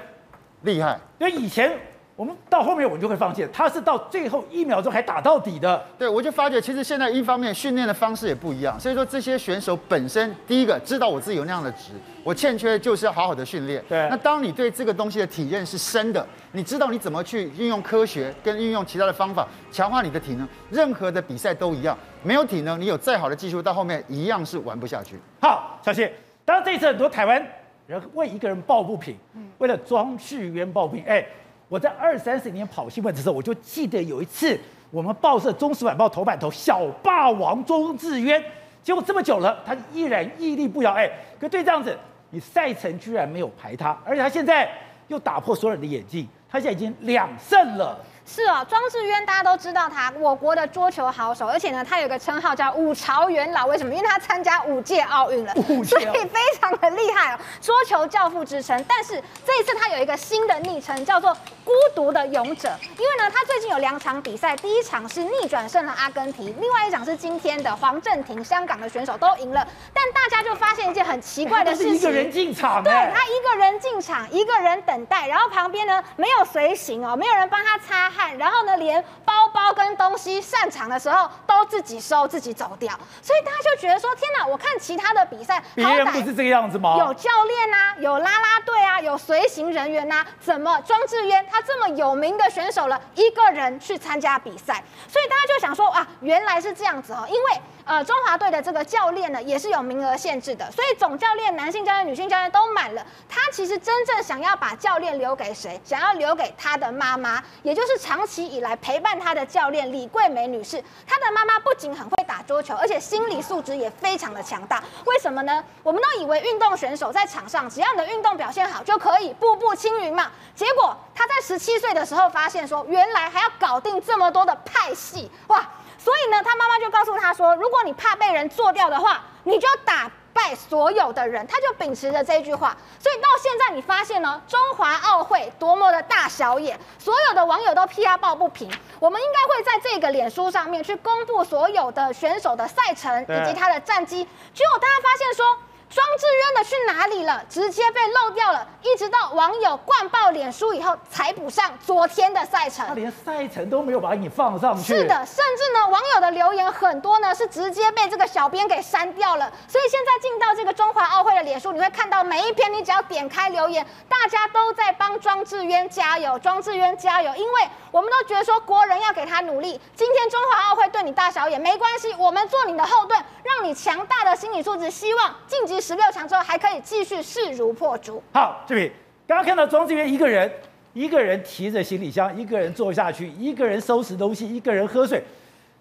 厉害。因为以前。我们到后面我们就会放弃，他是到最后一秒钟还打到底的。对，我就发觉其实现在一方面训练的方式也不一样，所以说这些选手本身第一个知道我自己有那样的值，我欠缺就是要好好的训练。对。那当你对这个东西的体验是深的，你知道你怎么去运用科学跟运用其他的方法强化你的体能，任何的比赛都一样，没有体能，你有再好的技术，到后面一样是玩不下去。好，小谢，当然这一次很多台湾人为一个人抱不平，为了庄智渊抱不平，哎。我在二三十年跑新闻的时候，我就记得有一次，我们报社《中时晚报》头版头“小霸王钟志渊”，结果这么久了，他依然屹立不摇。哎，可对这样子，你赛程居然没有排他，而且他现在又打破所有人的眼镜，他现在已经两胜了。是哦，庄智渊大家都知道他，我国的桌球好手，而且呢，他有个称号叫五朝元老。为什么？因为他参加五届奥运了，所以非常的厉害哦，桌球教父之称。但是这一次他有一个新的昵称，叫做孤独的勇者。因为呢，他最近有两场比赛，第一场是逆转胜了阿根廷，另外一场是今天的黄镇廷，香港的选手都赢了。但大家就发现一件很奇怪的事情，是一个人进场，对他一个人进场，一个人等待，然后旁边呢没有随行哦，没有人帮他擦。然后呢，连包包跟东西散场的时候都自己收自己走掉，所以大家就觉得说：天哪！我看其他的比赛，别人不是这个样子吗？有教练啊，有啦啦队啊，有随行人员呐，怎么庄智渊他这么有名的选手了，一个人去参加比赛？所以大家就想说：啊，原来是这样子哦，因为。呃，中华队的这个教练呢，也是有名额限制的，所以总教练、男性教练、女性教练都满了。他其实真正想要把教练留给谁？想要留给他的妈妈，也就是长期以来陪伴他的教练李桂梅女士。她的妈妈不仅很会打桌球，而且心理素质也非常的强大。为什么呢？我们都以为运动选手在场上，只要你的运动表现好就可以步步青云嘛。结果他在十七岁的时候发现说，原来还要搞定这么多的派系，哇！所以呢，他妈妈就告诉他说：“如果你怕被人做掉的话，你就打败所有的人。”他就秉持着这句话。所以到现在，你发现呢，中华奥会多么的大小眼，所有的网友都批他抱不平。我们应该会在这个脸书上面去公布所有的选手的赛程以及他的战绩。结果大家发现说。庄智渊的去哪里了？直接被漏掉了，一直到网友灌爆脸书以后，才补上昨天的赛程。他连赛程都没有把你放上去。是的，甚至呢，网友的留言很多呢，是直接被这个小编给删掉了。所以现在进到这个中华奥会的脸书，你会看到每一篇，你只要点开留言，大家都在帮庄智渊加油，庄智渊加油，因为我们都觉得说国人要给他努力。今天中华奥会对你大小眼没关系，我们做你的后盾，让你强大的心理素质，希望晋级。十六强之后还可以继续势如破竹。好，这边刚刚看到庄志源一个人，一个人提着行李箱，一个人坐下去，一个人收拾东西，一个人喝水，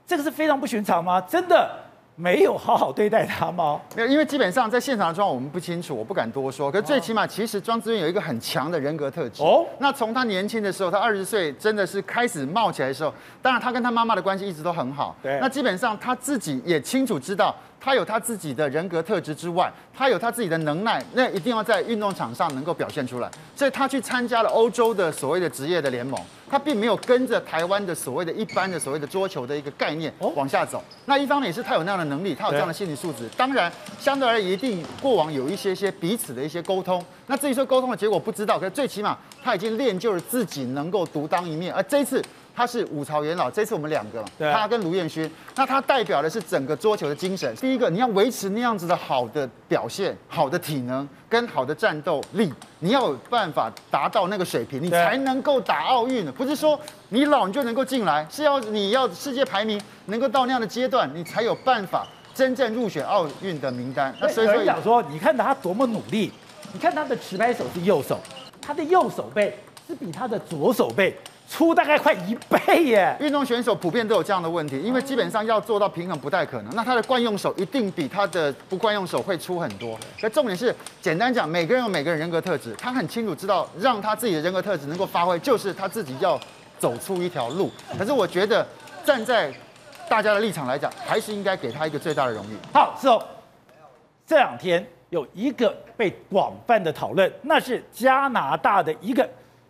这个是非常不寻常吗？真的没有好好对待他吗？没有，因为基本上在现场的状况我们不清楚，我不敢多说。可是最起码，其实庄智渊有一个很强的人格特质。哦，那从他年轻的时候，他二十岁真的是开始冒起来的时候，当然他跟他妈妈的关系一直都很好。对，那基本上他自己也清楚知道。他有他自己的人格特质之外，他有他自己的能耐，那一定要在运动场上能够表现出来。所以他去参加了欧洲的所谓的职业的联盟，他并没有跟着台湾的所谓的一般的所谓的桌球的一个概念往下走。那一方面也是他有那样的能力，他有这样的心理素质。当然，相对而言，一定过往有一些些彼此的一些沟通。那至于说沟通的结果不知道，可是最起码他已经练就了自己能够独当一面。而这一次。他是五朝元老，这次我们两个，他跟卢彦勋，那他代表的是整个桌球的精神。第一个，你要维持那样子的好的表现、好的体能跟好的战斗力，你要有办法达到那个水平，你才能够打奥运。不是说你老你就能够进来，是要你要世界排名能够到那样的阶段，你才有办法真正入选奥运的名单。那所以说，讲说，你看他多么努力，你看他的持拍手是右手。他的右手背是比他的左手背粗大概快一倍耶。运动选手普遍都有这样的问题，因为基本上要做到平衡不太可能。那他的惯用手一定比他的不惯用手会粗很多。那重点是，简单讲，每个人有每个人人格特质，他很清楚知道让他自己的人格特质能够发挥，就是他自己要走出一条路。可是我觉得站在大家的立场来讲，还是应该给他一个最大的荣誉。好，是哦。这两天有一个被广泛的讨论，那是加拿大的一个，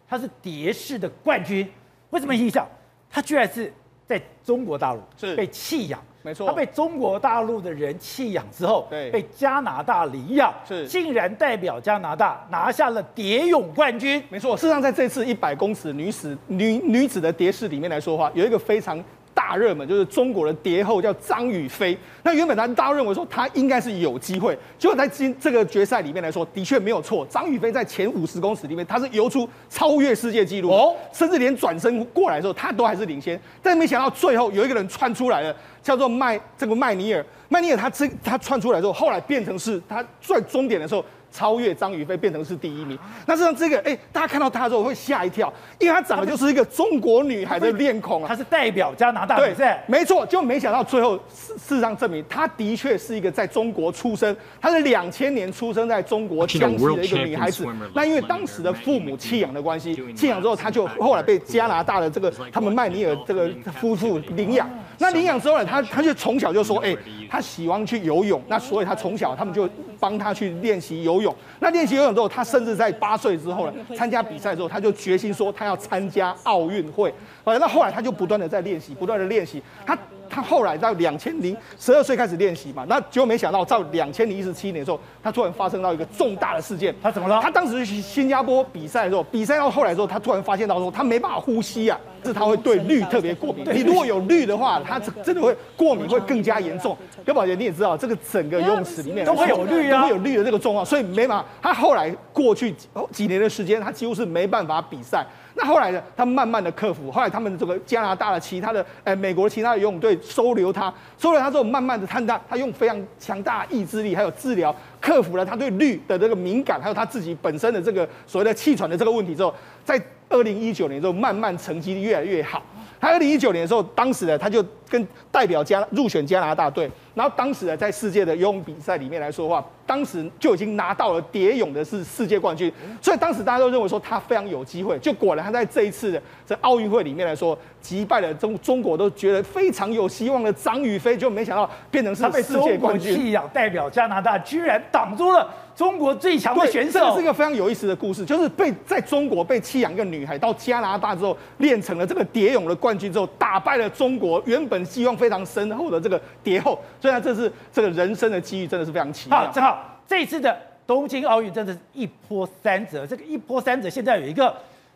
他是蝶式的冠军。为什么影响？他居然是在中国大陆是被弃养，没错。他被中国大陆的人弃养之后，对，被加拿大领养，是竟然代表加拿大拿下了蝶泳冠军。没错，事实上在这次一百公尺女子女女子的蝶式里面来说的话，有一个非常。大热门就是中国的蝶后叫张雨霏，那原本大家认为说她应该是有机会，结果在今这个决赛里面来说，的确没有错。张雨霏在前五十公尺里面，她是游出超越世界纪录哦，甚至连转身过来的时候，她都还是领先。但没想到最后有一个人窜出来了，叫做麦这个麦尼尔，麦尼尔他这他窜出来之后，后来变成是他在终点的时候。超越张雨霏变成是第一名，那实际上这个哎、欸，大家看到她之后会吓一跳，因为她长得就是一个中国女孩的面孔啊，她是代表加拿大对，是，没错，就没想到最后事事实上证明，她的确是一个在中国出生，她是两千年出生在中国江西的一个女孩子。那因为当时的父母弃养的关系，弃养之后，她就后来被加拿大的这个他们麦尼尔这个夫妇领养。那领养之后呢，她她就从小就说，哎、欸，她喜欢去游泳，那所以她从小他们就帮她去练习游泳。那练习游泳之后，他甚至在八岁之后呢，参加比赛之后，他就决心说他要参加奥运会。好，那后来他就不断的在练习，不断的练习。他他后来到两千零十二岁开始练习嘛，那结果没想到到两千零一十七年的时候，他突然发生到一个重大的事件。他怎么了？他当时去新加坡比赛的时候，比赛到后来之后，他突然发现到说他没办法呼吸啊。是他会对氯特别过敏。你如果有氯的话，他真的会过敏，会更加严重。刘宝杰你也知道，这个整个游泳池里面都会有氯啊，都会有氯的这个状况，所以没办法。他后来过去几年的时间，他几乎是没办法比赛。那后来呢？他慢慢的克服。后来他们这个加拿大的其他的，哎，美国其他的游泳队收留他，收留他之后，慢慢的看他，他用非常强大意志力，还有治疗，克服了他对氯的这个敏感，还有他自己本身的这个所谓的气喘的这个问题之后，在二零一九年之后，慢慢成绩越来越好。他二零一九年的时候，当时呢，他就跟代表加入选加拿大队，然后当时呢，在世界的游泳比赛里面来说的话，当时就已经拿到了蝶泳的是世界冠军，所以当时大家都认为说他非常有机会。就果然他在这一次的这奥运会里面来说，击败了中中国都觉得非常有希望的张雨霏，就没想到变成是世界冠军。弃养代表加拿大，居然挡住了。中国最强的选手，这是一个非常有意思的故事，就是被在中国被弃养一个女孩，到加拿大之后练成了这个蝶泳的冠军之后，打败了中国原本希望非常深厚的这个蝶后，所以这是这个人生的机遇，真的是非常奇妙。好，正好这次的东京奥运真的是一波三折，这个一波三折现在有一个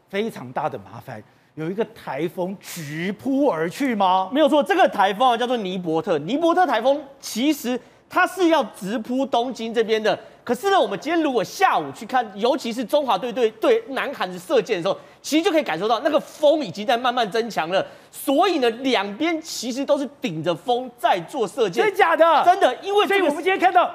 非常大的麻烦，有一个台风直扑而去吗？没有错，这个台风啊叫做尼伯特，尼伯特台风其实它是要直扑东京这边的。可是呢，我们今天如果下午去看，尤其是中华队对对南韩的射箭的时候，其实就可以感受到那个风已经在慢慢增强了。所以呢，两边其实都是顶着风在做射箭。真的假的？真的，因为所以我们今天看到，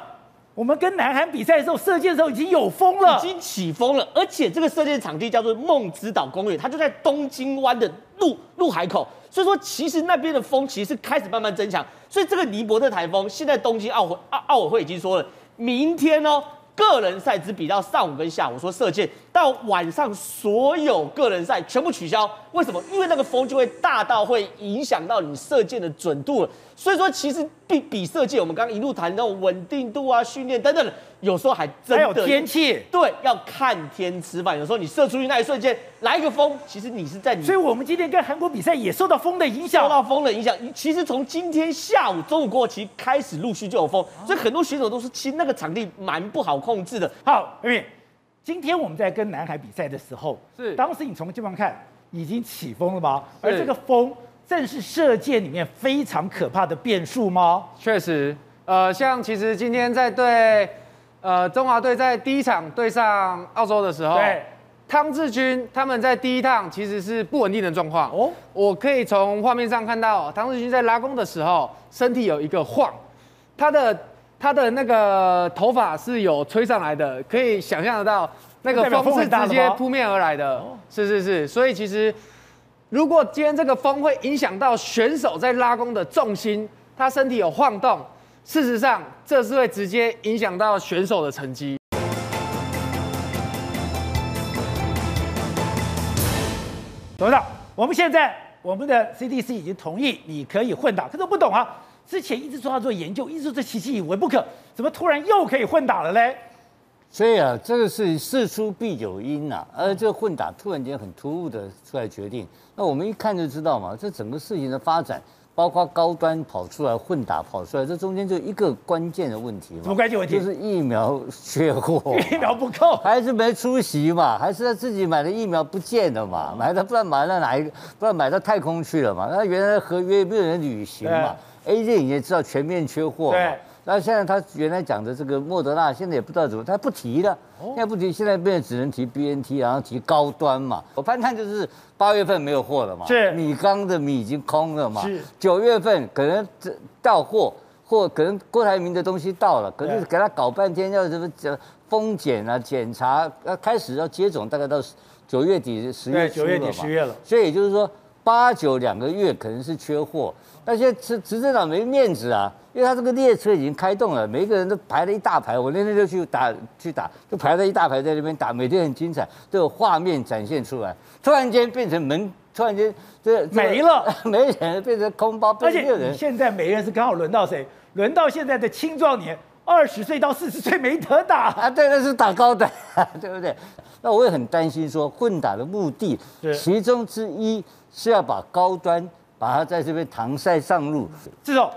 我们跟南韩比赛的时候，射箭的时候已经有风了，已经起风了。而且这个射箭场地叫做梦之岛公园，它就在东京湾的入入海口。所以说，其实那边的风其实是开始慢慢增强。所以这个尼伯特台风，现在东京奥会奥奥委会已经说了。明天哦，个人赛只比到上午跟下午，说射箭到晚上，所有个人赛全部取消。为什么？因为那个风就会大到会影响到你射箭的准度了。所以说，其实比比射箭，我们刚刚一路谈那种稳定度啊、训练等等的，有时候还真的还有天气，对，要看天吃饭。有时候你射出去那一瞬间来一个风，其实你是在你。所以我们今天跟韩国比赛也受到风的影响，受到风的影响。其实从今天下午中午过后，其实开始陆续就有风，所以很多选手都是其实那个场地蛮不好控制的。好，因为今天我们在跟南海比赛的时候，是当时你从这边看已经起风了吗？而这个风。正是射箭里面非常可怕的变数吗？确实，呃，像其实今天在对，呃，中华队在第一场对上澳洲的时候，对，汤志军他们在第一趟其实是不稳定的状况。哦，我可以从画面上看到，汤志军在拉弓的时候，身体有一个晃，他的他的那个头发是有吹上来的，可以想象得到。那个风是直接扑面而来的，是是是。所以其实如果今天这个风会影响到选手在拉弓的重心，他身体有晃动，事实上这是会直接影响到选手的成绩。董事长，我们现在我们的 CDC 已经同意你可以混打，可是我不懂啊，之前一直说要做研究，一直说这奇迹以为不可，怎么突然又可以混打了嘞？所以啊，这个是事出必有因呐、啊，而这个混打突然间很突兀的出来决定，那我们一看就知道嘛，这整个事情的发展。包括高端跑出来混打跑出来，这中间就一个关键的问题嘛。什么关键问题？就是疫苗缺货，疫苗不够，还是没出席嘛？还是他自己买的疫苗不见了嘛？买的不知道买到哪一个，不知道买到太空去了嘛？那原来合约没有人履行嘛？AZ 你也知道全面缺货嘛。那现在他原来讲的这个莫德纳，现在也不知道怎么，他不提了，现在不提，现在变成只能提 BNT，然后提高端嘛。我勘探就是八月份没有货了嘛，是。米缸的米已经空了嘛，是。九月份可能到货，或可能郭台铭的东西到了，可是给他搞半天要什么检封检啊检查，要开始要接种，大概到九月底十月九月底十月了，所以也就是说八九两个月可能是缺货。那现在执执政党没面子啊，因为他这个列车已经开动了，每一个人都排了一大排。我那天就去打去打，就排了一大排在那边打，每天很精彩，都有画面展现出来。突然间变成门，突然间这没了，没人变成空包，变成没有人。现在没人是刚好轮到谁？轮到现在的青壮年，二十岁到四十岁没得打啊！对，那是打高端，对不对？那我也很担心说混打的目的，其中之一是要把高端。把他在这边搪塞上路。志总，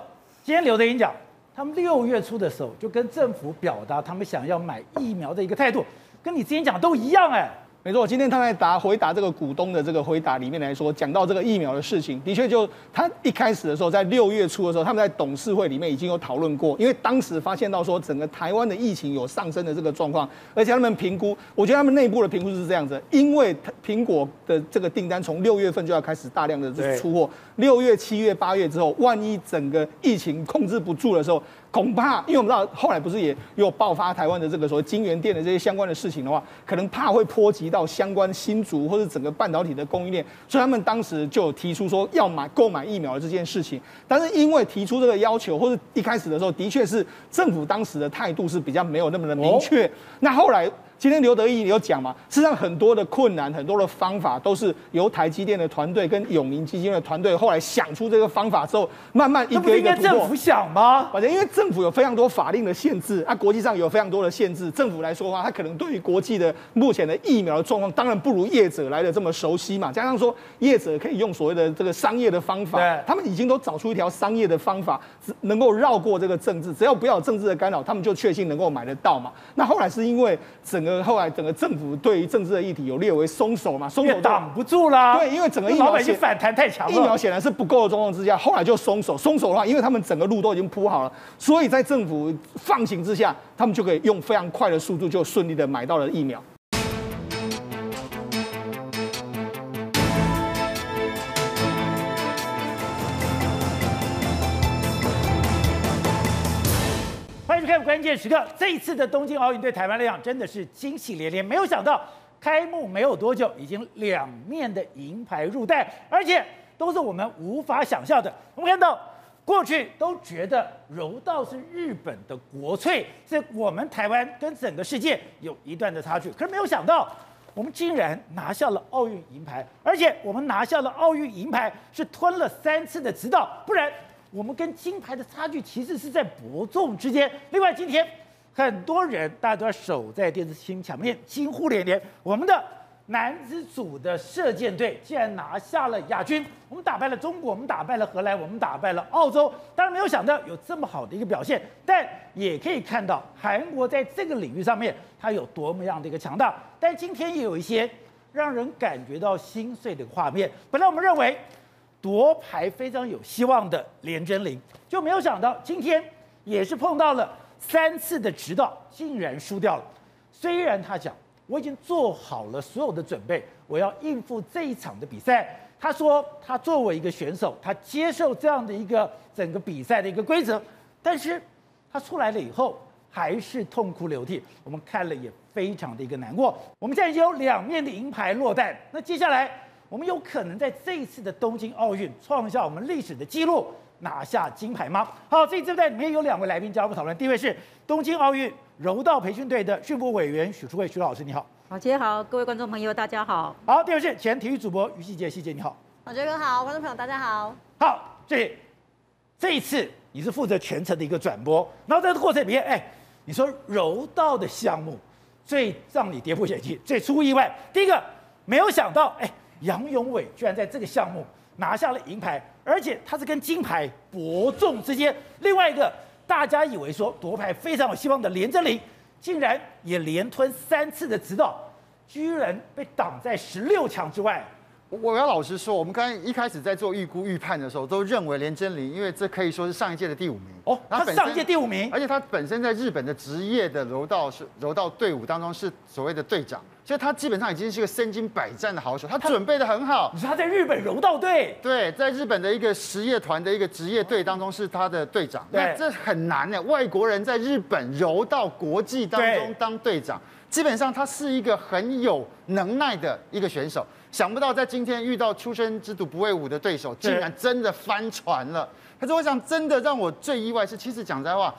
今天刘德英讲，他们六月初的时候就跟政府表达他们想要买疫苗的一个态度，跟你之前讲都一样哎。没错，今天他在答回答这个股东的这个回答里面来说，讲到这个疫苗的事情，的确就他一开始的时候，在六月初的时候，他们在董事会里面已经有讨论过，因为当时发现到说整个台湾的疫情有上升的这个状况，而且他们评估，我觉得他们内部的评估是这样子，因为苹果的这个订单从六月份就要开始大量的出货，六月、七月、八月之后，万一整个疫情控制不住的时候。恐怕，因为我们知道后来不是也又爆发台湾的这个所谓晶圆店的这些相关的事情的话，可能怕会波及到相关新竹或者整个半导体的供应链，所以他们当时就提出说要买购买疫苗的这件事情。但是因为提出这个要求，或者一开始的时候，的确是政府当时的态度是比较没有那么的明确。那后来。今天刘德音有讲嘛？事实上，很多的困难，很多的方法，都是由台积电的团队跟永明基金的团队后来想出这个方法之后，慢慢一个一个突破。政府想吗？反正因为政府有非常多法令的限制，啊，国际上有非常多的限制。政府来说的话，他可能对于国际的目前的疫苗的状况，当然不如业者来的这么熟悉嘛。加上说，业者可以用所谓的这个商业的方法，他们已经都找出一条商业的方法，能够绕过这个政治，只要不要有政治的干扰，他们就确信能够买得到嘛。那后来是因为整呃，后来整个政府对于政治的议题有列为松手嘛，松手挡不住啦。对，因为整个疫苗反弹太强了，疫苗显然是不够的状况之下，后来就松手。松手的话，因为他们整个路都已经铺好了，所以在政府放行之下，他们就可以用非常快的速度就顺利的买到了疫苗。看关键时刻，这一次的东京奥运对台湾来讲真的是惊喜连连。没有想到开幕没有多久，已经两面的银牌入袋，而且都是我们无法想象的。我们看到过去都觉得柔道是日本的国粹，是我们台湾跟整个世界有一段的差距。可是没有想到，我们竟然拿下了奥运银牌，而且我们拿下了奥运银牌是吞了三次的指导，不然。我们跟金牌的差距其实是在伯仲之间。另外，今天很多人大家都要守在电视机前面，惊呼连连。我们的男子组的射箭队竟然拿下了亚军，我们打败了中国，我们打败了荷兰，我们打败了澳洲。当然没有想到有这么好的一个表现，但也可以看到韩国在这个领域上面它有多么样的一个强大。但今天也有一些让人感觉到心碎的画面。本来我们认为。夺牌非常有希望的连珍羚，就没有想到今天也是碰到了三次的指导，竟然输掉了。虽然他讲我已经做好了所有的准备，我要应付这一场的比赛。他说他作为一个选手，他接受这样的一个整个比赛的一个规则。但是他出来了以后，还是痛哭流涕，我们看了也非常的一个难过。我们现在已经有两面的银牌落袋，那接下来我们有可能在这一次的东京奥运创下我们历史的记录，拿下金牌吗？好，这一次在里面有两位来宾加入讨论，第一位是东京奥运柔道培训队的训辅委员许淑慧许老师，你好。宝杰好，各位观众朋友大家好。好，第二位是前体育主播于希杰，希杰你好。宝杰哥好，观众朋友大家好。好，这这一次你是负责全程的一个转播，然后在这个过程里面，哎。你说柔道的项目最让你跌破眼镜、最出乎意外，第一个没有想到，哎，杨永伟居然在这个项目拿下了银牌，而且他是跟金牌伯仲之间。另外一个，大家以为说夺牌非常有希望的连真林，竟然也连吞三次的指导，居然被挡在十六强之外。我要老实说，我们刚才一开始在做预估预判的时候，都认为连真林，因为这可以说是上一届的第五名哦，他上一届第五名，而且他本身在日本的职业的柔道是柔道队伍当中是所谓的队长，所以他基本上已经是个身经百战的好手，他准备的很好。你说他在日本柔道队？对，在日本的一个实业团的一个职业队当中是他的队长，那，这很难的，外国人在日本柔道国际当中当队长，基本上他是一个很有能耐的一个选手。想不到在今天遇到出生之犊不畏虎的对手，竟然真的翻船了。可是我想，真的让我最意外是，其实讲实在话，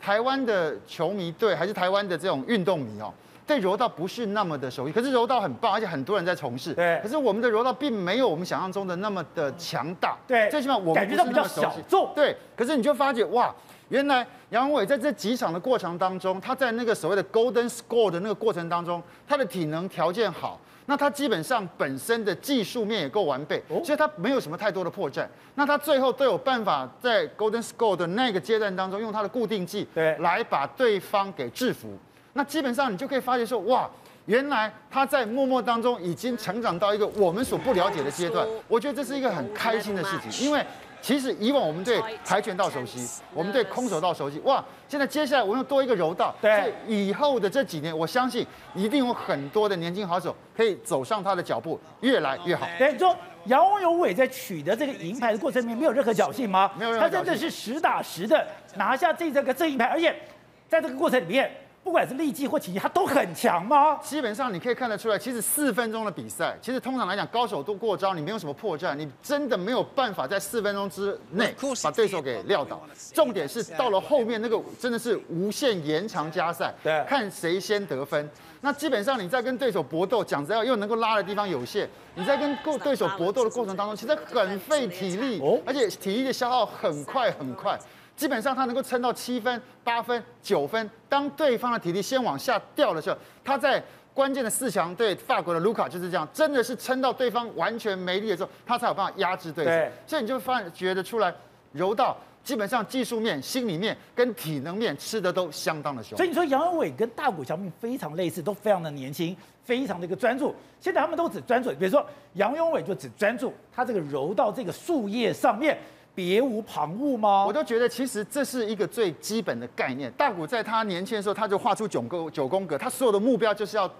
台湾的球迷队还是台湾的这种运动迷哦，对柔道不是那么的熟悉。可是柔道很棒，而且很多人在从事。对。可是我们的柔道并没有我们想象中的那么的强大。对。最起码我们感觉到比较小众。对。可是你就发觉哇，原来杨伟在这几场的过程当中，他在那个所谓的 Golden Score 的那个过程当中，他的体能条件好。那他基本上本身的技术面也够完备，所以他没有什么太多的破绽。那他最后都有办法在 Golden Score 的那个阶段当中，用他的固定技，对，来把对方给制服。那基本上你就可以发觉说，哇，原来他在默默当中已经成长到一个我们所不了解的阶段。我觉得这是一个很开心的事情，因为。其实以往我们对跆拳道熟悉，我们对空手道熟悉，哇！现在接下来我们又多一个柔道，对，以后的这几年，我相信一定有很多的年轻好手可以走上他的脚步，越来越好。对，说杨永伟在取得这个银牌的过程里面没有任何侥幸吗？没有他真的是实打实的拿下这这个这银牌，而且在这个过程里面。不管是力气或体力，他都很强吗？基本上你可以看得出来，其实四分钟的比赛，其实通常来讲，高手都过招，你没有什么破绽，你真的没有办法在四分钟之内把对手给撂倒。重点是到了后面那个真的是无限延长加赛，对，看谁先得分。那基本上你在跟对手搏斗，讲真要又能够拉的地方有限，你在跟对手搏斗的过程当中，其实很费体力，而且体力的消耗很快很快。基本上他能够撑到七分、八分、九分。当对方的体力先往下掉的时候，他在关键的四强对法国的卢卡就是这样，真的是撑到对方完全没力的时候，他才有办法压制对手。对，所以你就发觉得出来，柔道基本上技术面、心里面跟体能面吃的都相当的凶。所以你说杨永伟跟大谷翔平非常类似，都非常的年轻，非常的一个专注。现在他们都只专注，比如说杨永伟就只专注他这个柔道这个术业上面。别无旁骛吗？我都觉得其实这是一个最基本的概念。大谷在他年轻的时候，他就画出九宫九宫格，他所有的目标就是要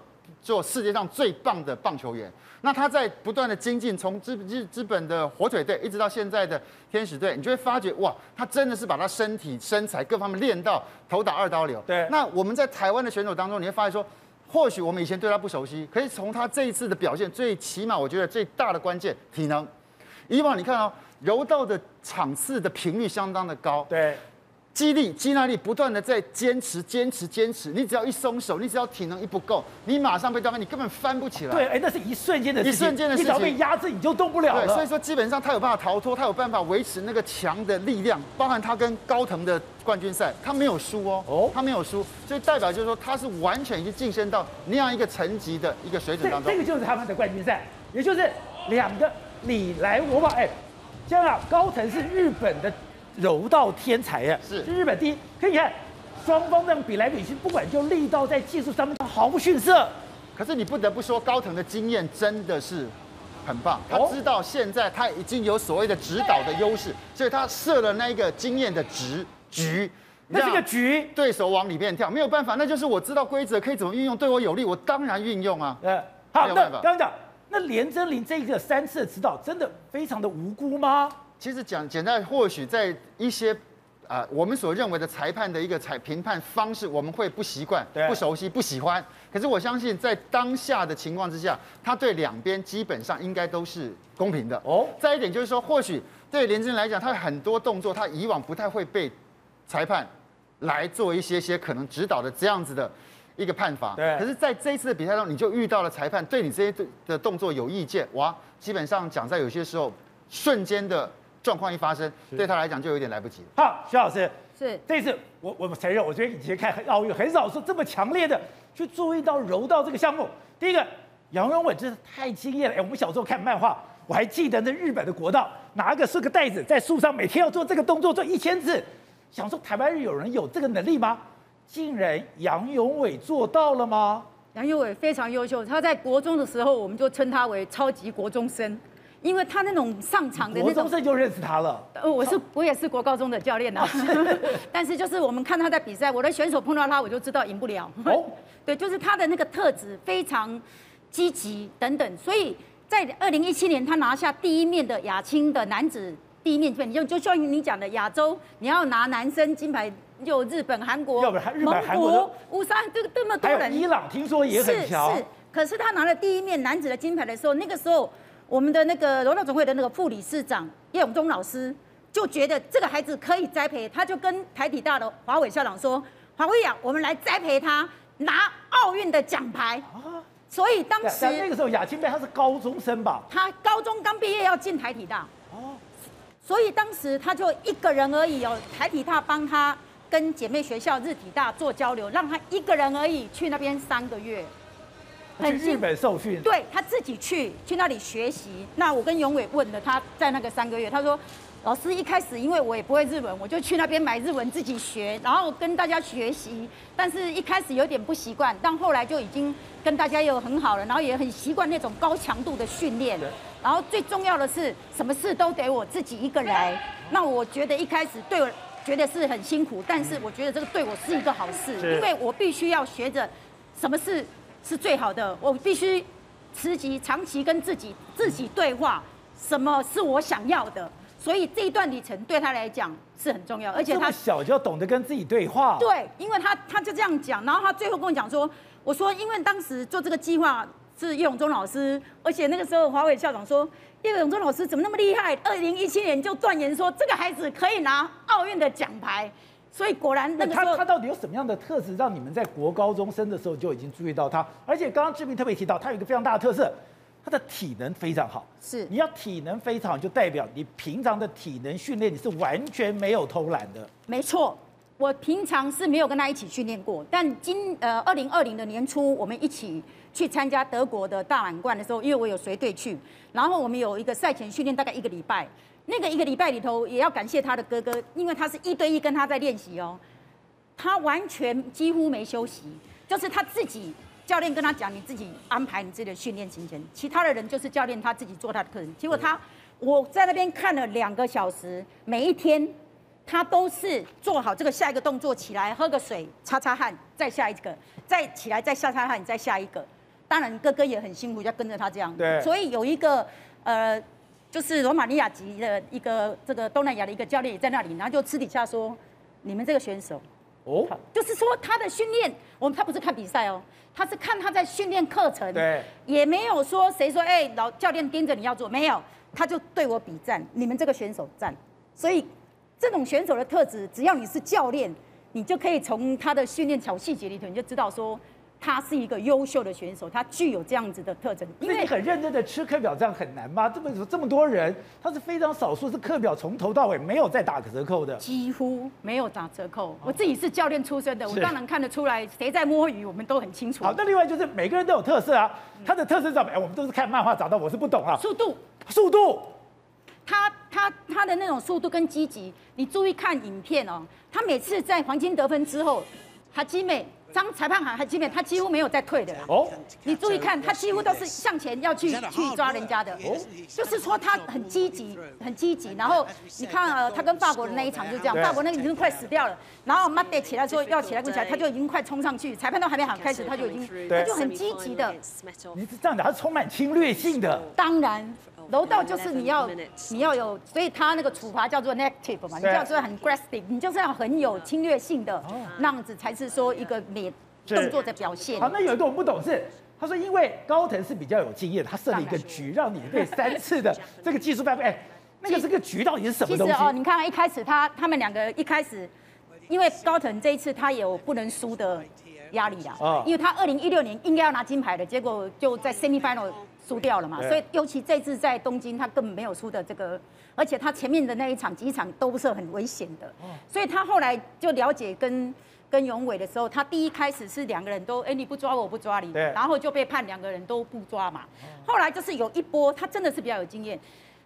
做世界上最棒的棒球员。那他在不断的精进，从日日日本的火腿队一直到现在的天使队，你就会发觉哇，他真的是把他身体、身材各方面练到头打二刀流。对。那我们在台湾的选手当中，你会发现说，或许我们以前对他不熟悉，可是从他这一次的表现，最起码我觉得最大的关键体能。以往你看哦。柔道的场次的频率相当的高，对，肌力、肌耐力不断的在坚持、坚持、坚持。你只要一松手，你只要体能一不够，你马上被对方，你根本翻不起来。对，哎，那是一瞬间的事情，一瞬间的事情，你只要被压制，你就动不了了。对，所以说基本上他有办法逃脱，他有办法维持那个强的力量，包含他跟高藤的冠军赛，他没有输哦，哦，他没有输，所以代表就是说他是完全已经晋升到那样一个层级的一个水准当中。这个就是他们的冠军赛，也就是两个你来我往，哎。这样啊，高层是日本的柔道天才呀，是，是日本第一。可以看双方这样比来比去，不管就力道在技术上面，他毫不逊色。可是你不得不说，高藤的经验真的是很棒。他知道现在他已经有所谓的指导的优势，所以他设了那一个经验的值局。那这个局，对手往里面跳，没有办法，那就是我知道规则可以怎么运用，对我有利，我当然运用啊。呃，好，那刚刚讲。那连真林这个三次的指导真的非常的无辜吗？其实讲简单，或许在一些呃，我们所认为的裁判的一个裁评判方式，我们会不习惯、不熟悉、不喜欢。可是我相信，在当下的情况之下，他对两边基本上应该都是公平的。哦，再一点就是说，或许对连真来讲，他很多动作他以往不太会被裁判来做一些些可能指导的这样子的一个判罚。对。可是在这一次的比赛中，你就遇到了裁判对你这些的动作有意见，哇，基本上讲在有些时候瞬间的。状况一发生，对他来讲就有点来不及。好，徐老师，是这次我我们承认，我觉得以前看奥运很少说这么强烈的去注意到柔道这个项目。第一个，杨永伟真是太惊艳了。哎，我们小时候看漫画，我还记得那日本的国道拿个是个袋子在树上，每天要做这个动作做一千次。想说台湾人有人有这个能力吗？竟然杨永伟做到了吗？杨永伟非常优秀，他在国中的时候我们就称他为超级国中生。因为他那种上场的那种，国中生就认识他了。呃，我是我也是国高中的教练呐、啊，但是就是我们看他在比赛，我的选手碰到他，我就知道赢不了。哦，对，就是他的那个特质非常积极等等，所以在二零一七年他拿下第一面的亚青的男子第一面就就像你讲的亚洲，你要拿男生金牌，就日本、韩国、蒙古、乌沙这个这么多人，还有伊朗听说也很强。是是，可是他拿了第一面男子的金牌的时候，那个时候。我们的那个柔道总会的那个副理事长叶永忠老师就觉得这个孩子可以栽培，他就跟台体大的华伟校长说：“华伟啊，我们来栽培他拿奥运的奖牌。”所以当时那个时候亚青杯他是高中生吧？他高中刚毕业要进台体大。哦，所以当时他就一个人而已哦，台体大帮他跟姐妹学校日体大做交流，让他一个人而已去那边三个月。去日本受训，对，他自己去去那里学习。那我跟永伟问了他在那个三个月，他说：“老师一开始因为我也不会日文，我就去那边买日文自己学，然后跟大家学习。但是一开始有点不习惯，但后来就已经跟大家又很好了，然后也很习惯那种高强度的训练。然后最重要的是，什么事都得我自己一个人。那我觉得一开始对我觉得是很辛苦，但是我觉得这个对我是一个好事，因为我必须要学着什么事。”是最好的，我必须持续长期跟自己自己对话，什么是我想要的？所以这一段旅程对他来讲是很重要，而且他小就要懂得跟自己对话。对，因为他他就这样讲，然后他最后跟我讲说：“我说，因为当时做这个计划是叶永忠老师，而且那个时候华伟校长说叶永忠老师怎么那么厉害？二零一七年就断言说这个孩子可以拿奥运的奖牌。”所以果然那个，他他到底有什么样的特质，让你们在国高中生的时候就已经注意到他？而且刚刚志明特别提到，他有一个非常大的特色，他的体能非常好。是，你要体能非常好，就代表你平常的体能训练你是完全没有偷懒的。没错，我平常是没有跟他一起训练过，但今呃二零二零的年初，我们一起去参加德国的大满贯的时候，因为我有随队去，然后我们有一个赛前训练，大概一个礼拜。那个一个礼拜里头，也要感谢他的哥哥，因为他是一对一跟他在练习哦，他完全几乎没休息，就是他自己教练跟他讲，你自己安排你自己的训练行程，其他的人就是教练他自己做他的课程。结果他我在那边看了两个小时，每一天他都是做好这个下一个动作，起来喝个水，擦擦汗，再下一个，再起来再擦擦汗，再下一个。当然哥哥也很辛苦，要跟着他这样。对。所以有一个呃。就是罗马尼亚籍的一个这个东南亚的一个教练也在那里，然后就私底下说，你们这个选手，哦，就是说他的训练，我们他不是看比赛哦，他是看他在训练课程，对，也没有说谁说哎老教练盯着你要做，没有，他就对我比赞，你们这个选手赞，所以这种选手的特质，只要你是教练，你就可以从他的训练小细节里头，你就知道说。他是一个优秀的选手，他具有这样子的特征。因为你很认真的吃课表，这样很难吗？这么这么多人，他是非常少数，是课表从头到尾没有再打折扣的，几乎没有打折扣。我自己是教练出身的，我当然看得出来谁在摸鱼，我们都很清楚。好，那另外就是每个人都有特色啊，他的特色是什么？哎，我们都是看漫画找到，我是不懂啊。速度，速度，他他他的那种速度跟积极，你注意看影片哦，他每次在黄金得分之后，哈基美。张裁判还还基本他几乎没有在退的啦哦。你注意看，他几乎都是向前要去去抓人家的哦，就是说他很积极，很积极。然后你看呃，他跟法国的那一场就这样，法国那个已经快死掉了，然后马德起来说要起来跟起来，他就已经快冲上去，裁判都还没喊开始，他就已经他就很积极的。你是这样的，他是充满侵略性的。当然。柔道就是你要你要有，所以他那个处罚叫做 negative 嘛，你叫做很 aggressive，你就是要很有侵略性的，那样子才是说一个你动作的表现。好，那有一个我不懂是，他说因为高腾是比较有经验，他设了一个局让你对三次的 这个技术犯规，哎，那个这个局到底是什么东西？其实哦，你看一开始他他们两个一开始，因为高腾这一次他有不能输的压力啊，因为他二零一六年应该要拿金牌的，结果就在 semi final。输掉了嘛，所以尤其这次在东京，他根本没有输的这个，而且他前面的那一场几场都是很危险的，所以他后来就了解跟跟永伟的时候，他第一开始是两个人都，哎，你不抓我，我不抓你，然后就被判两个人都不抓嘛，后来就是有一波，他真的是比较有经验，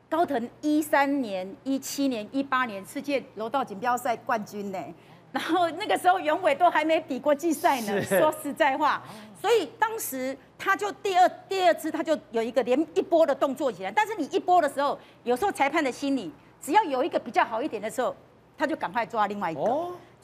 高腾一三年、一七年、一八年世界柔道锦标赛冠军呢。然后那个时候，永伟都还没比国际赛呢。说实在话，所以当时他就第二第二次他就有一个连一波的动作起来。但是你一波的时候，有时候裁判的心理只要有一个比较好一点的时候，他就赶快抓另外一个，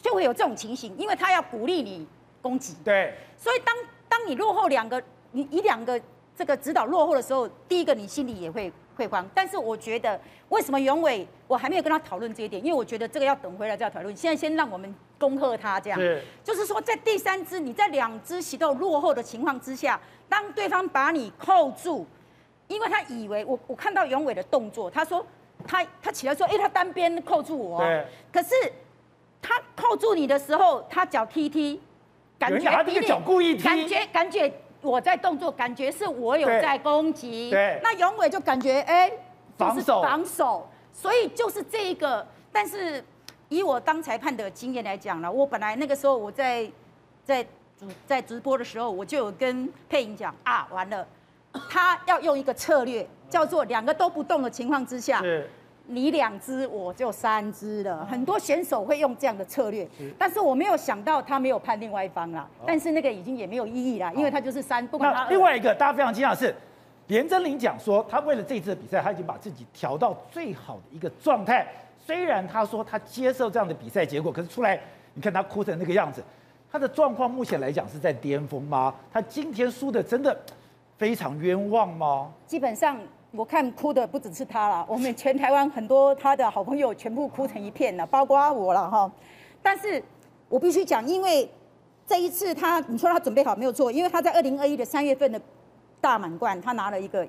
就会有这种情形，因为他要鼓励你攻击。对。所以当当你落后两个，你一两个这个指导落后的时候，第一个你心里也会。会慌，但是我觉得为什么永伟我还没有跟他讨论这一点，因为我觉得这个要等回来再讨论。现在先让我们恭贺他这样，是就是说在第三支你在两支席都落后的情况之下，当对方把你扣住，因为他以为我我看到永伟的动作，他说他他起来说，哎，他单边扣住我，对，可是他扣住你的时候，他脚踢踢，感觉他这个脚故意踢，感觉感觉。我在动作，感觉是我有在攻击。对，那永伟就感觉哎，防守防守，所以就是这一个。但是以我当裁判的经验来讲呢，我本来那个时候我在在主在直播的时候，我就有跟佩莹讲啊，完了，他要用一个策略，叫做两个都不动的情况之下。是。你两只，我就三只了。很多选手会用这样的策略，但是我没有想到他没有判另外一方啦。但是那个已经也没有意义啦，因为他就是三，不管他。另外一个大家非常惊讶的是，连真林讲说，他为了这次的比赛，他已经把自己调到最好的一个状态。虽然他说他接受这样的比赛结果，可是出来你看他哭成那个样子，他的状况目前来讲是在巅峰吗？他今天输的真的非常冤枉吗？基本上。我看哭的不只是他了，我们全台湾很多他的好朋友全部哭成一片了，包括我了哈。但是我必须讲，因为这一次他，你说他准备好没有错，因为他在二零二一的三月份的大满贯，他拿了一个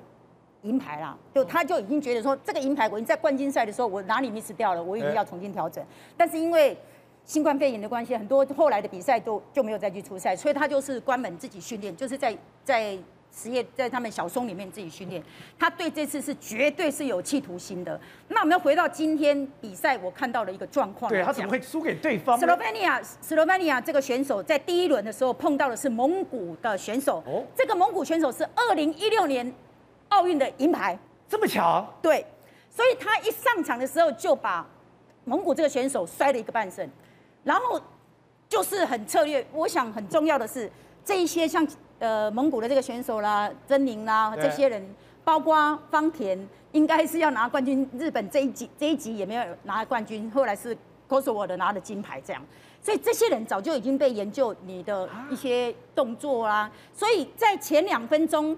银牌啦，就他就已经觉得说，这个银牌我已经在冠军赛的时候我哪里 miss 掉了，我已经要重新调整。但是因为新冠肺炎的关系，很多后来的比赛都就没有再去出赛，所以他就是关门自己训练，就是在在。实业在他们小松里面自己训练，他对这次是绝对是有企图心的。那我们要回到今天比赛，我看到了一个状况。对，他怎么会输给对方？斯洛文尼亚，斯洛文尼亚这个选手在第一轮的时候碰到的是蒙古的选手。哦，这个蒙古选手是二零一六年奥运的银牌，这么强？对，所以他一上场的时候就把蒙古这个选手摔了一个半身，然后就是很策略。我想很重要的是这一些像。呃，蒙古的这个选手啦，珍羚啦，这些人，包括方田，应该是要拿冠军。日本这一集这一集也没有拿冠军，后来是 Kosovo 拿了金牌，这样。所以这些人早就已经被研究你的一些动作啦。所以在前两分钟，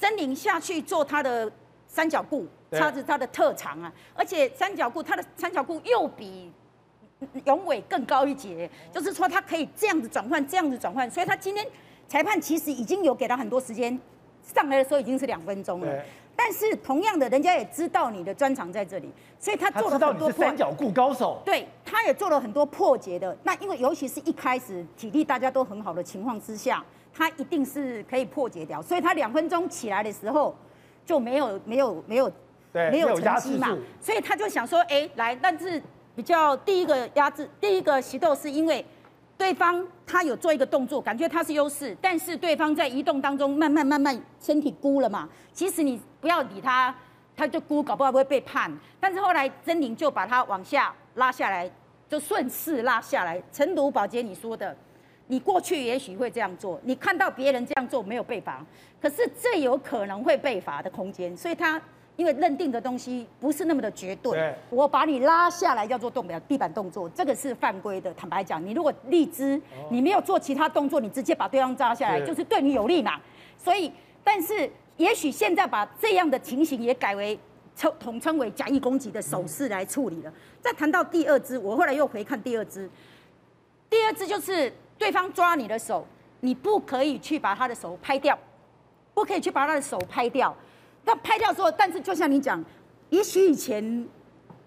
珍羚下去做他的三角固，他是他的特长啊。而且三角固，他的三角固又比永伟更高一截，就是说他可以这样子转换，这样子转换。所以他今天。裁判其实已经有给他很多时间，上来的时候已经是两分钟了。但是同样的，人家也知道你的专长在这里，所以他做了很多破。三角固高手。对，他也做了很多破解的。那因为尤其是一开始体力大家都很好的情况之下，他一定是可以破解掉。所以他两分钟起来的时候就没有没有没有没有成绩嘛。所以他就想说，哎，来，但是比较第一个压制，第一个棋斗是因为。对方他有做一个动作，感觉他是优势，但是对方在移动当中慢慢慢慢身体箍了嘛。其实你不要理他，他就箍，搞不好会被判。但是后来珍玲就把他往下拉下来，就顺势拉下来。陈独保洁你说的，你过去也许会这样做，你看到别人这样做没有被罚，可是这有可能会被罚的空间，所以他因为认定的东西不是那么的绝对，对我把你拉下来叫做动表地板动作，这个是犯规的。坦白讲，你如果立姿，你没有做其他动作，你直接把对方扎下来，就是对你有利嘛。所以，但是也许现在把这样的情形也改为称统称为假意攻击的手势来处理了。再谈到第二支，我后来又回看第二支，第二支就是。对方抓你的手，你不可以去把他的手拍掉，不可以去把他的手拍掉。那拍掉之后，但是就像你讲，也许以前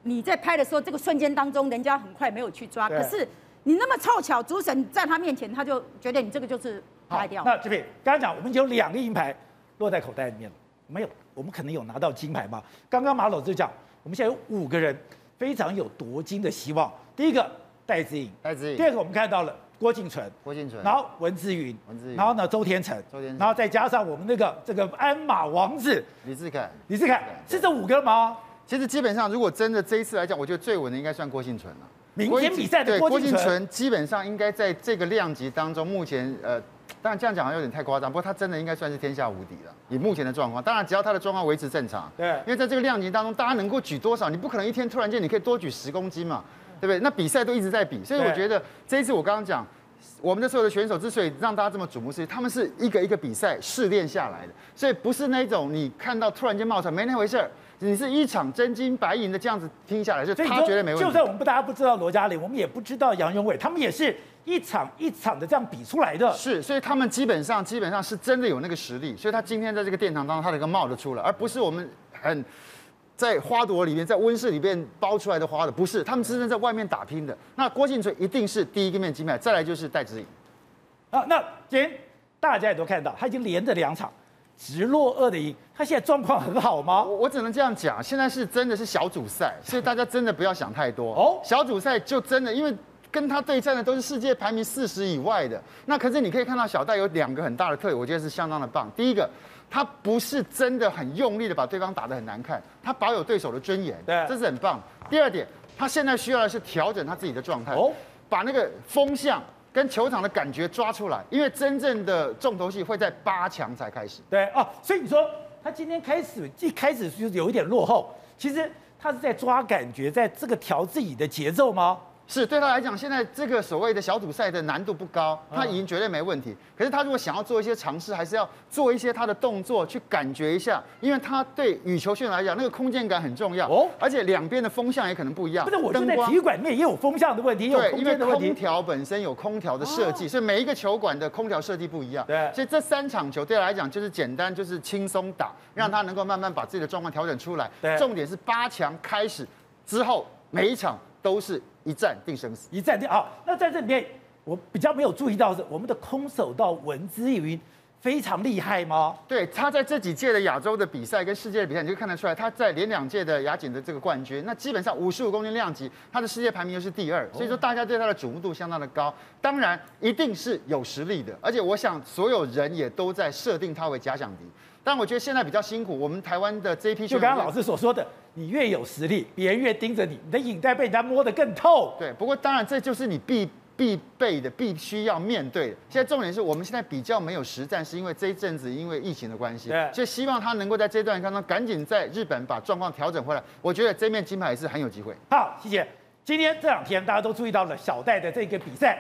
你在拍的时候，这个瞬间当中，人家很快没有去抓。可是你那么凑巧，主审在他面前，他就觉得你这个就是拍掉。那这边刚刚讲，我们有两个银牌落在口袋里面了，没有，我们可能有拿到金牌吗？刚刚马老师讲，我们现在有五个人非常有夺金的希望。第一个戴资颖，戴资颖。第二个我们看到了。郭敬淳，郭敬淳，然后文志云，文志云，然后呢周天成，周天成，然后再加上我们那个这个鞍马王子。李志凯，李志凯是这五个吗？其实基本上，如果真的这一次来讲，我觉得最稳的应该算郭敬淳了。明天比赛的郭敬淳。基本上应该在这个量级当中，目前呃，当然这样讲好像有点太夸张，不过他真的应该算是天下无敌了。以目前的状况，当然只要他的状况维持正常，对，因为在这个量级当中，大家能够举多少，你不可能一天突然间你可以多举十公斤嘛，对不对？那比赛都一直在比，所以我觉得这一次我刚刚讲。我们的所有的选手之所以让大家这么瞩目，是他们是一个一个比赛试炼下来的，所以不是那种你看到突然间冒出来没那回事儿，你是一场真金白银的这样子听下来，就他绝对没问题。就算我们不大家不知道罗嘉玲，我们也不知道杨永伟，他们也是一场一场的这样比出来的。是，所以他们基本上基本上是真的有那个实力，所以他今天在这个殿堂当中，他的一个冒得出来，而不是我们很。在花朵里面，在温室里面包出来的花的，不是他们真正在外面打拼的。那郭婞淳一定是第一个面金牌，再来就是戴资颖。啊，那今天大家也都看到，他已经连着两场直落二的赢，他现在状况很好吗？我我只能这样讲，现在是真的是小组赛，所以大家真的不要想太多哦。小组赛就真的，因为跟他对战的都是世界排名四十以外的。那可是你可以看到小戴有两个很大的特点，我觉得是相当的棒。第一个。他不是真的很用力的把对方打得很难看，他保有对手的尊严，对，这是很棒。第二点，他现在需要的是调整他自己的状态，哦，把那个风向跟球场的感觉抓出来，因为真正的重头戏会在八强才开始。对哦，所以你说他今天开始一开始就是有一点落后，其实他是在抓感觉，在这个调自己的节奏吗？是对他来讲，现在这个所谓的小组赛的难度不高，他赢绝对没问题。可是他如果想要做一些尝试，还是要做一些他的动作去感觉一下，因为他对羽球选手来讲，那个空间感很重要哦。而且两边的风向也可能不一样。不是，我觉得体育馆里面也有风向的问题，对，因为空调本身有空调的设计，所以每一个球馆的空调设计不一样。对，所以这三场球对他来讲就是简单，就是轻松打，让他能够慢慢把自己的状况调整出来。对，重点是八强开始之后，每一场都是。一战定生死，一战定好！那在这里面，我比较没有注意到是我们的空手道文姿云非常厉害吗？对，他在这几届的亚洲的比赛跟世界的比赛，你就看得出来，他在连两届的亚锦的这个冠军，那基本上五十五公斤量级，他的世界排名又是第二，所以说大家对他的瞩目度相当的高。当然，一定是有实力的，而且我想所有人也都在设定他为假想敌。但我觉得现在比较辛苦，我们台湾的这一批就刚刚老师所说的。你越有实力，别人越盯着你，你的影带被人家摸得更透。对，不过当然这就是你必必备的，必须要面对的。现在重点是我们现在比较没有实战，是因为这一阵子因为疫情的关系，对，所以希望他能够在这段当中赶紧在日本把状况调整回来。我觉得这面金牌也是很有机会。好，谢谢。今天这两天大家都注意到了小戴的这个比赛，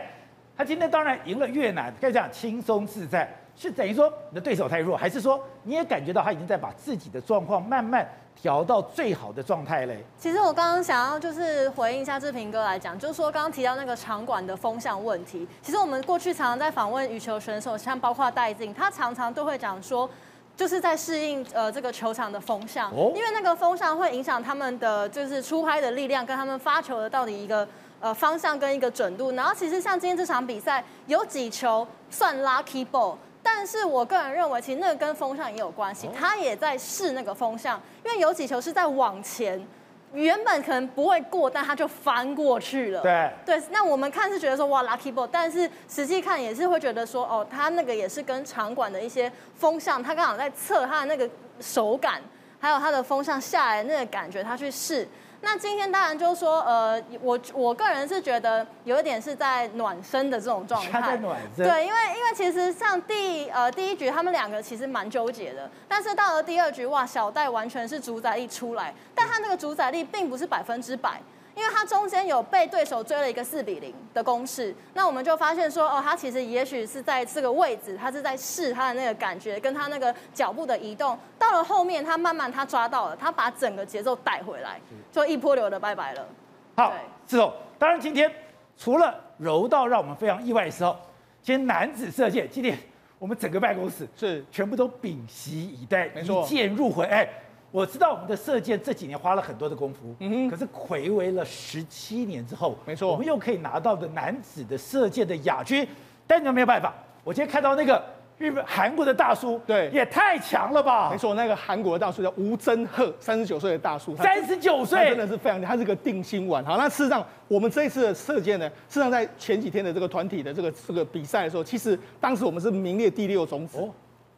他今天当然赢了越南，可以讲轻松自在，是等于说你的对手太弱，还是说你也感觉到他已经在把自己的状况慢慢。调到最好的状态嘞。其实我刚刚想要就是回应一下志平哥来讲，就是说刚刚提到那个场馆的风向问题。其实我们过去常常在访问羽球选手，像包括戴静，他常常都会讲说，就是在适应呃这个球场的风向，因为那个风向会影响他们的就是出拍的力量，跟他们发球的到底一个呃方向跟一个准度。然后其实像今天这场比赛，有几球算 lucky ball。但是我个人认为，其实那个跟风向也有关系，他也在试那个风向，因为有几球是在往前，原本可能不会过，但他就翻过去了。对对，那我们看是觉得说哇 lucky ball，但是实际看也是会觉得说哦，他那个也是跟场馆的一些风向，他刚好在测他的那个手感，还有他的风向下来的那个感觉，他去试。那今天当然就是说，呃，我我个人是觉得有一点是在暖身的这种状态。他在暖身。对，因为因为其实像第呃第一局他们两个其实蛮纠结的，但是到了第二局，哇，小戴完全是主宰力出来，但他那个主宰力并不是百分之百。因为他中间有被对手追了一个四比零的攻势，那我们就发现说，哦，他其实也许是在这个位置，他是在试他的那个感觉，跟他那个脚步的移动。到了后面，他慢慢他抓到了，他把整个节奏带回来，就一波流的拜拜了。好，志总，当然今天除了柔道让我们非常意外的时候，今天男子射箭，今天我们整个办公室是全部都屏息以待，没错，一箭入魂，哎。我知道我们的射箭这几年花了很多的功夫，嗯哼，可是睽违了十七年之后，没错，我们又可以拿到的男子的射箭的亚军，但你没有办法。我今天看到那个日本韩国的大叔，对，也太强了吧？没错，那个韩国的大叔叫吴真赫，三十九岁的大叔，三十九岁，真的是非常，他是个定心丸。好，那事实上我们这一次的射箭呢，事实上在前几天的这个团体的这个这个比赛的时候，其实当时我们是名列第六种子。哦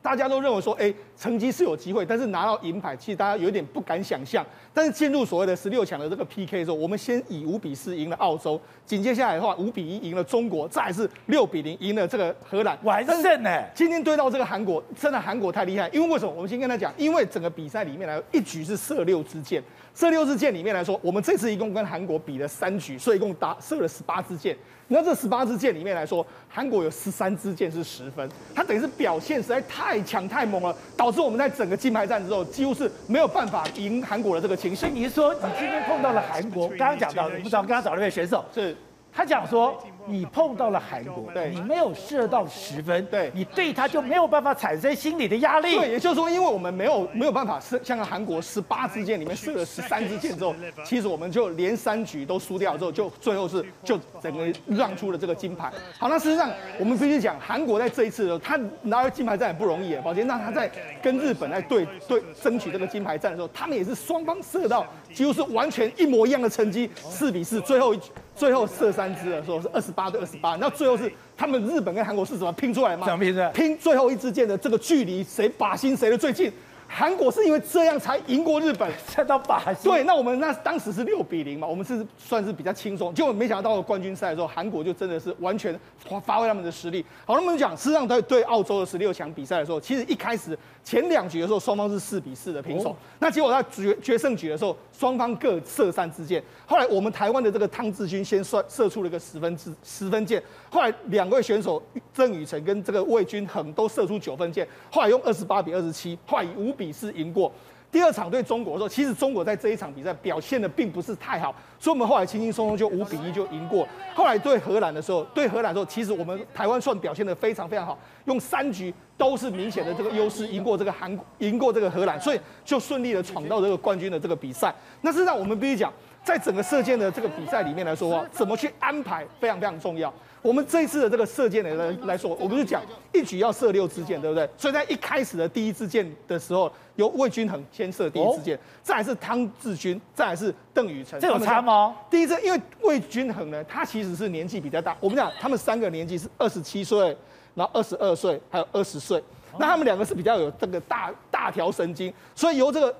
大家都认为说，哎，成绩是有机会，但是拿到银牌，其实大家有点不敢想象。但是进入所谓的十六强的这个 PK 的时候，我们先以五比四赢了澳洲，紧接下来的话，五比一赢了中国，再来是六比零赢了这个荷兰，完胜呢。今天对到这个韩国，真的韩国太厉害。因为为什么？我们先跟他讲，因为整个比赛里面来一局是射六支箭，射六支箭里面来说，我们这次一共跟韩国比了三局，所以一共打射了十八支箭。那这十八支箭里面来说，韩国有十三支箭是十分，他等于是表现实在太强太猛了，导致我们在整个金牌战之后，几乎是没有办法赢韩国的这个情形。所以。你是说你今天碰到了韩国？刚刚讲到，我们找刚刚找了一位选手是。他讲说，你碰到了韩国，对，你没有射到十分，对，你对他就没有办法产生心理的压力。对，也就是说，因为我们没有没有办法射，像个韩国十八支箭里面射了十三支箭之后，其实我们就连三局都输掉之后，就最后是就整个让出了这个金牌。好，那事实上我们必须讲，韩国在这一次的时候，他拿到金牌战也不容易啊。宝杰，那他在跟日本在对对争取这个金牌战的时候，他们也是双方射到几乎是完全一模一样的成绩，四比四，最后一局。最后射三支的时候是二十八对二十八，那最后是他们日本跟韩国是怎么拼出来吗？怎么拼的？拼最后一支箭的这个距离，谁靶心谁的最近？韩国是因为这样才赢过日本，才到靶心。对，那我们那当时是六比零嘛，我们是算是比较轻松。结果没想到冠军赛的时候，韩国就真的是完全发发挥他们的实力。好，那么讲，事实上在对澳洲的十六强比赛的时候，其实一开始前两局的时候，双方是四比四的平手。哦、那结果在决决胜局的时候，双方各射三支箭。后来我们台湾的这个汤志军先算射出了一个十分之十分箭。后来两位选手郑宇成跟这个魏军衡都射出九分箭。后来用二十八比二十七，后来以五。比是赢过，第二场对中国的时候，其实中国在这一场比赛表现的并不是太好，所以我们后来轻轻松松就五比一就赢过。后来对荷兰的时候，对荷兰的时候，其实我们台湾算表现的非常非常好，用三局都是明显的这个优势赢过这个韩，赢过这个荷兰，所以就顺利的闯到这个冠军的这个比赛。那事实上我们必须讲，在整个射箭的这个比赛里面来说的话，怎么去安排非常非常重要。我们这一次的这个射箭的来来说，我们就讲一局要射六支箭，对不对？所以在一开始的第一支箭的时候，由魏均衡先射第一支箭，再来是汤志军，再来是邓宇成。这有差吗？第一支，因为魏均衡呢，他其实是年纪比较大。我们讲他们三个年纪是二十七岁，然后二十二岁，还有二十岁。那他们两个是比较有这个大大条神经，所以由这个。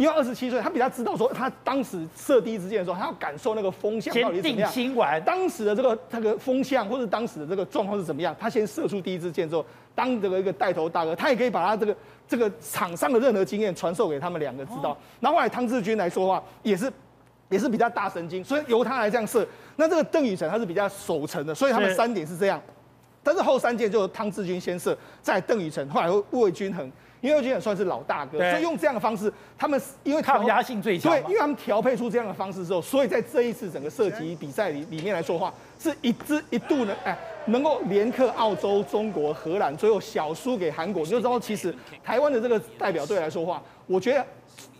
因为二十七岁，他比较知道说，他当时射第一支箭的时候，他要感受那个风向到底怎么样。定心丸。当时的这个这个风向或者当时的这个状况是怎么样？他先射出第一支箭之后，当这个一个带头大哥，他也可以把他这个这个场上的任何经验传授给他们两个知道。然后后来汤志军来说的话，也是也是比较大神经，所以由他来这样射。那这个邓宇成他是比较守城的，所以他们三点是这样。但是后三箭就汤志军先射，再邓宇成，后来魏均衡。因为魏均衡算是老大哥，所以用这样的方式，他们因为抗压性最强，对，因为他们调配出这样的方式之后，所以在这一次整个射击比赛里里面来说话，是一支一度呢，哎，能够连克澳洲、中国、荷兰，最后小输给韩国。你就知道，其实台湾的这个代表队来说话，我觉得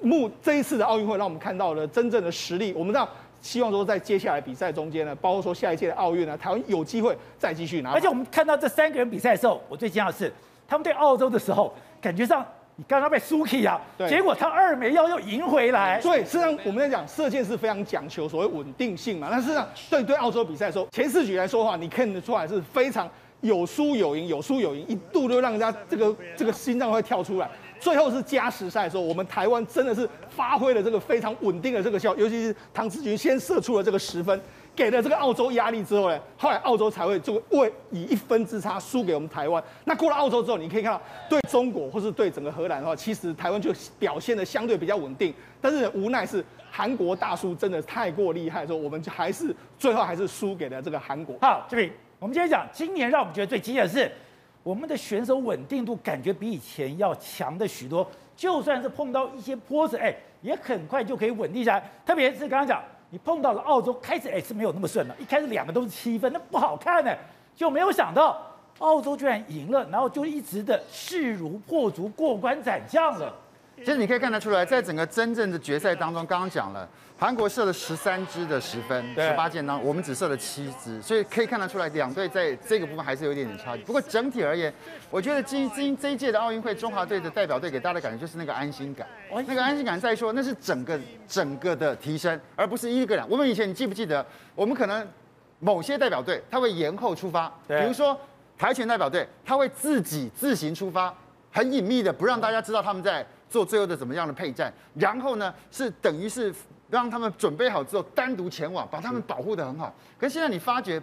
目这一次的奥运会让我们看到了真正的实力。我们知道，希望说在接下来比赛中间呢，包括说下一届的奥运呢，台湾有机会再继续拿。而且我们看到这三个人比赛的时候，我最惊讶的是，他们对澳洲的时候。感觉上你刚刚被输气啊，对，结果他二没要又赢回来。所以实际上我们在讲射箭是非常讲求所谓稳定性嘛。但事实上对对澳洲比赛的时候，前四局来说的话，你看得出来是非常有输有赢，有输有赢，一度就让人家这个这个心脏会跳出来。最后是加时赛的时候，我们台湾真的是发挥了这个非常稳定的这个效，尤其是唐志军先射出了这个十分。给了这个澳洲压力之后呢，后来澳洲才会就为以一分之差输给我们台湾。那过了澳洲之后，你可以看到对中国或是对整个荷兰的话，其实台湾就表现得相对比较稳定。但是无奈是韩国大叔真的太过厉害，说我们就还是最后还是输给了这个韩国。好，这边我们今天讲，今年让我们觉得最惊讶的是，我们的选手稳定度感觉比以前要强的许多。就算是碰到一些波折，哎，也很快就可以稳定下来。特别是刚刚讲。你碰到了澳洲，开始哎是没有那么顺了，一开始两个都是七分，那不好看呢，就没有想到澳洲居然赢了，然后就一直的势如破竹，过关斩将了。其实你可以看得出来，在整个真正的决赛当中，刚刚讲了，韩国射了十三支的十分，十八箭当中，我们只射了七支，所以可以看得出来，两队在这个部分还是有一点点差距。不过整体而言，我觉得今今这一届的奥运会，中华队的代表队给大家的感觉就是那个安心感，那个安心感在说，那是整个整个的提升，而不是一个人。我们以前你记不记得，我们可能某些代表队他会延后出发，比如说跆拳代表队，他会自己自行出发，很隐秘的不让大家知道他们在。做最后的怎么样的配战，然后呢，是等于是让他们准备好之后单独前往，把他们保护的很好。可是现在你发觉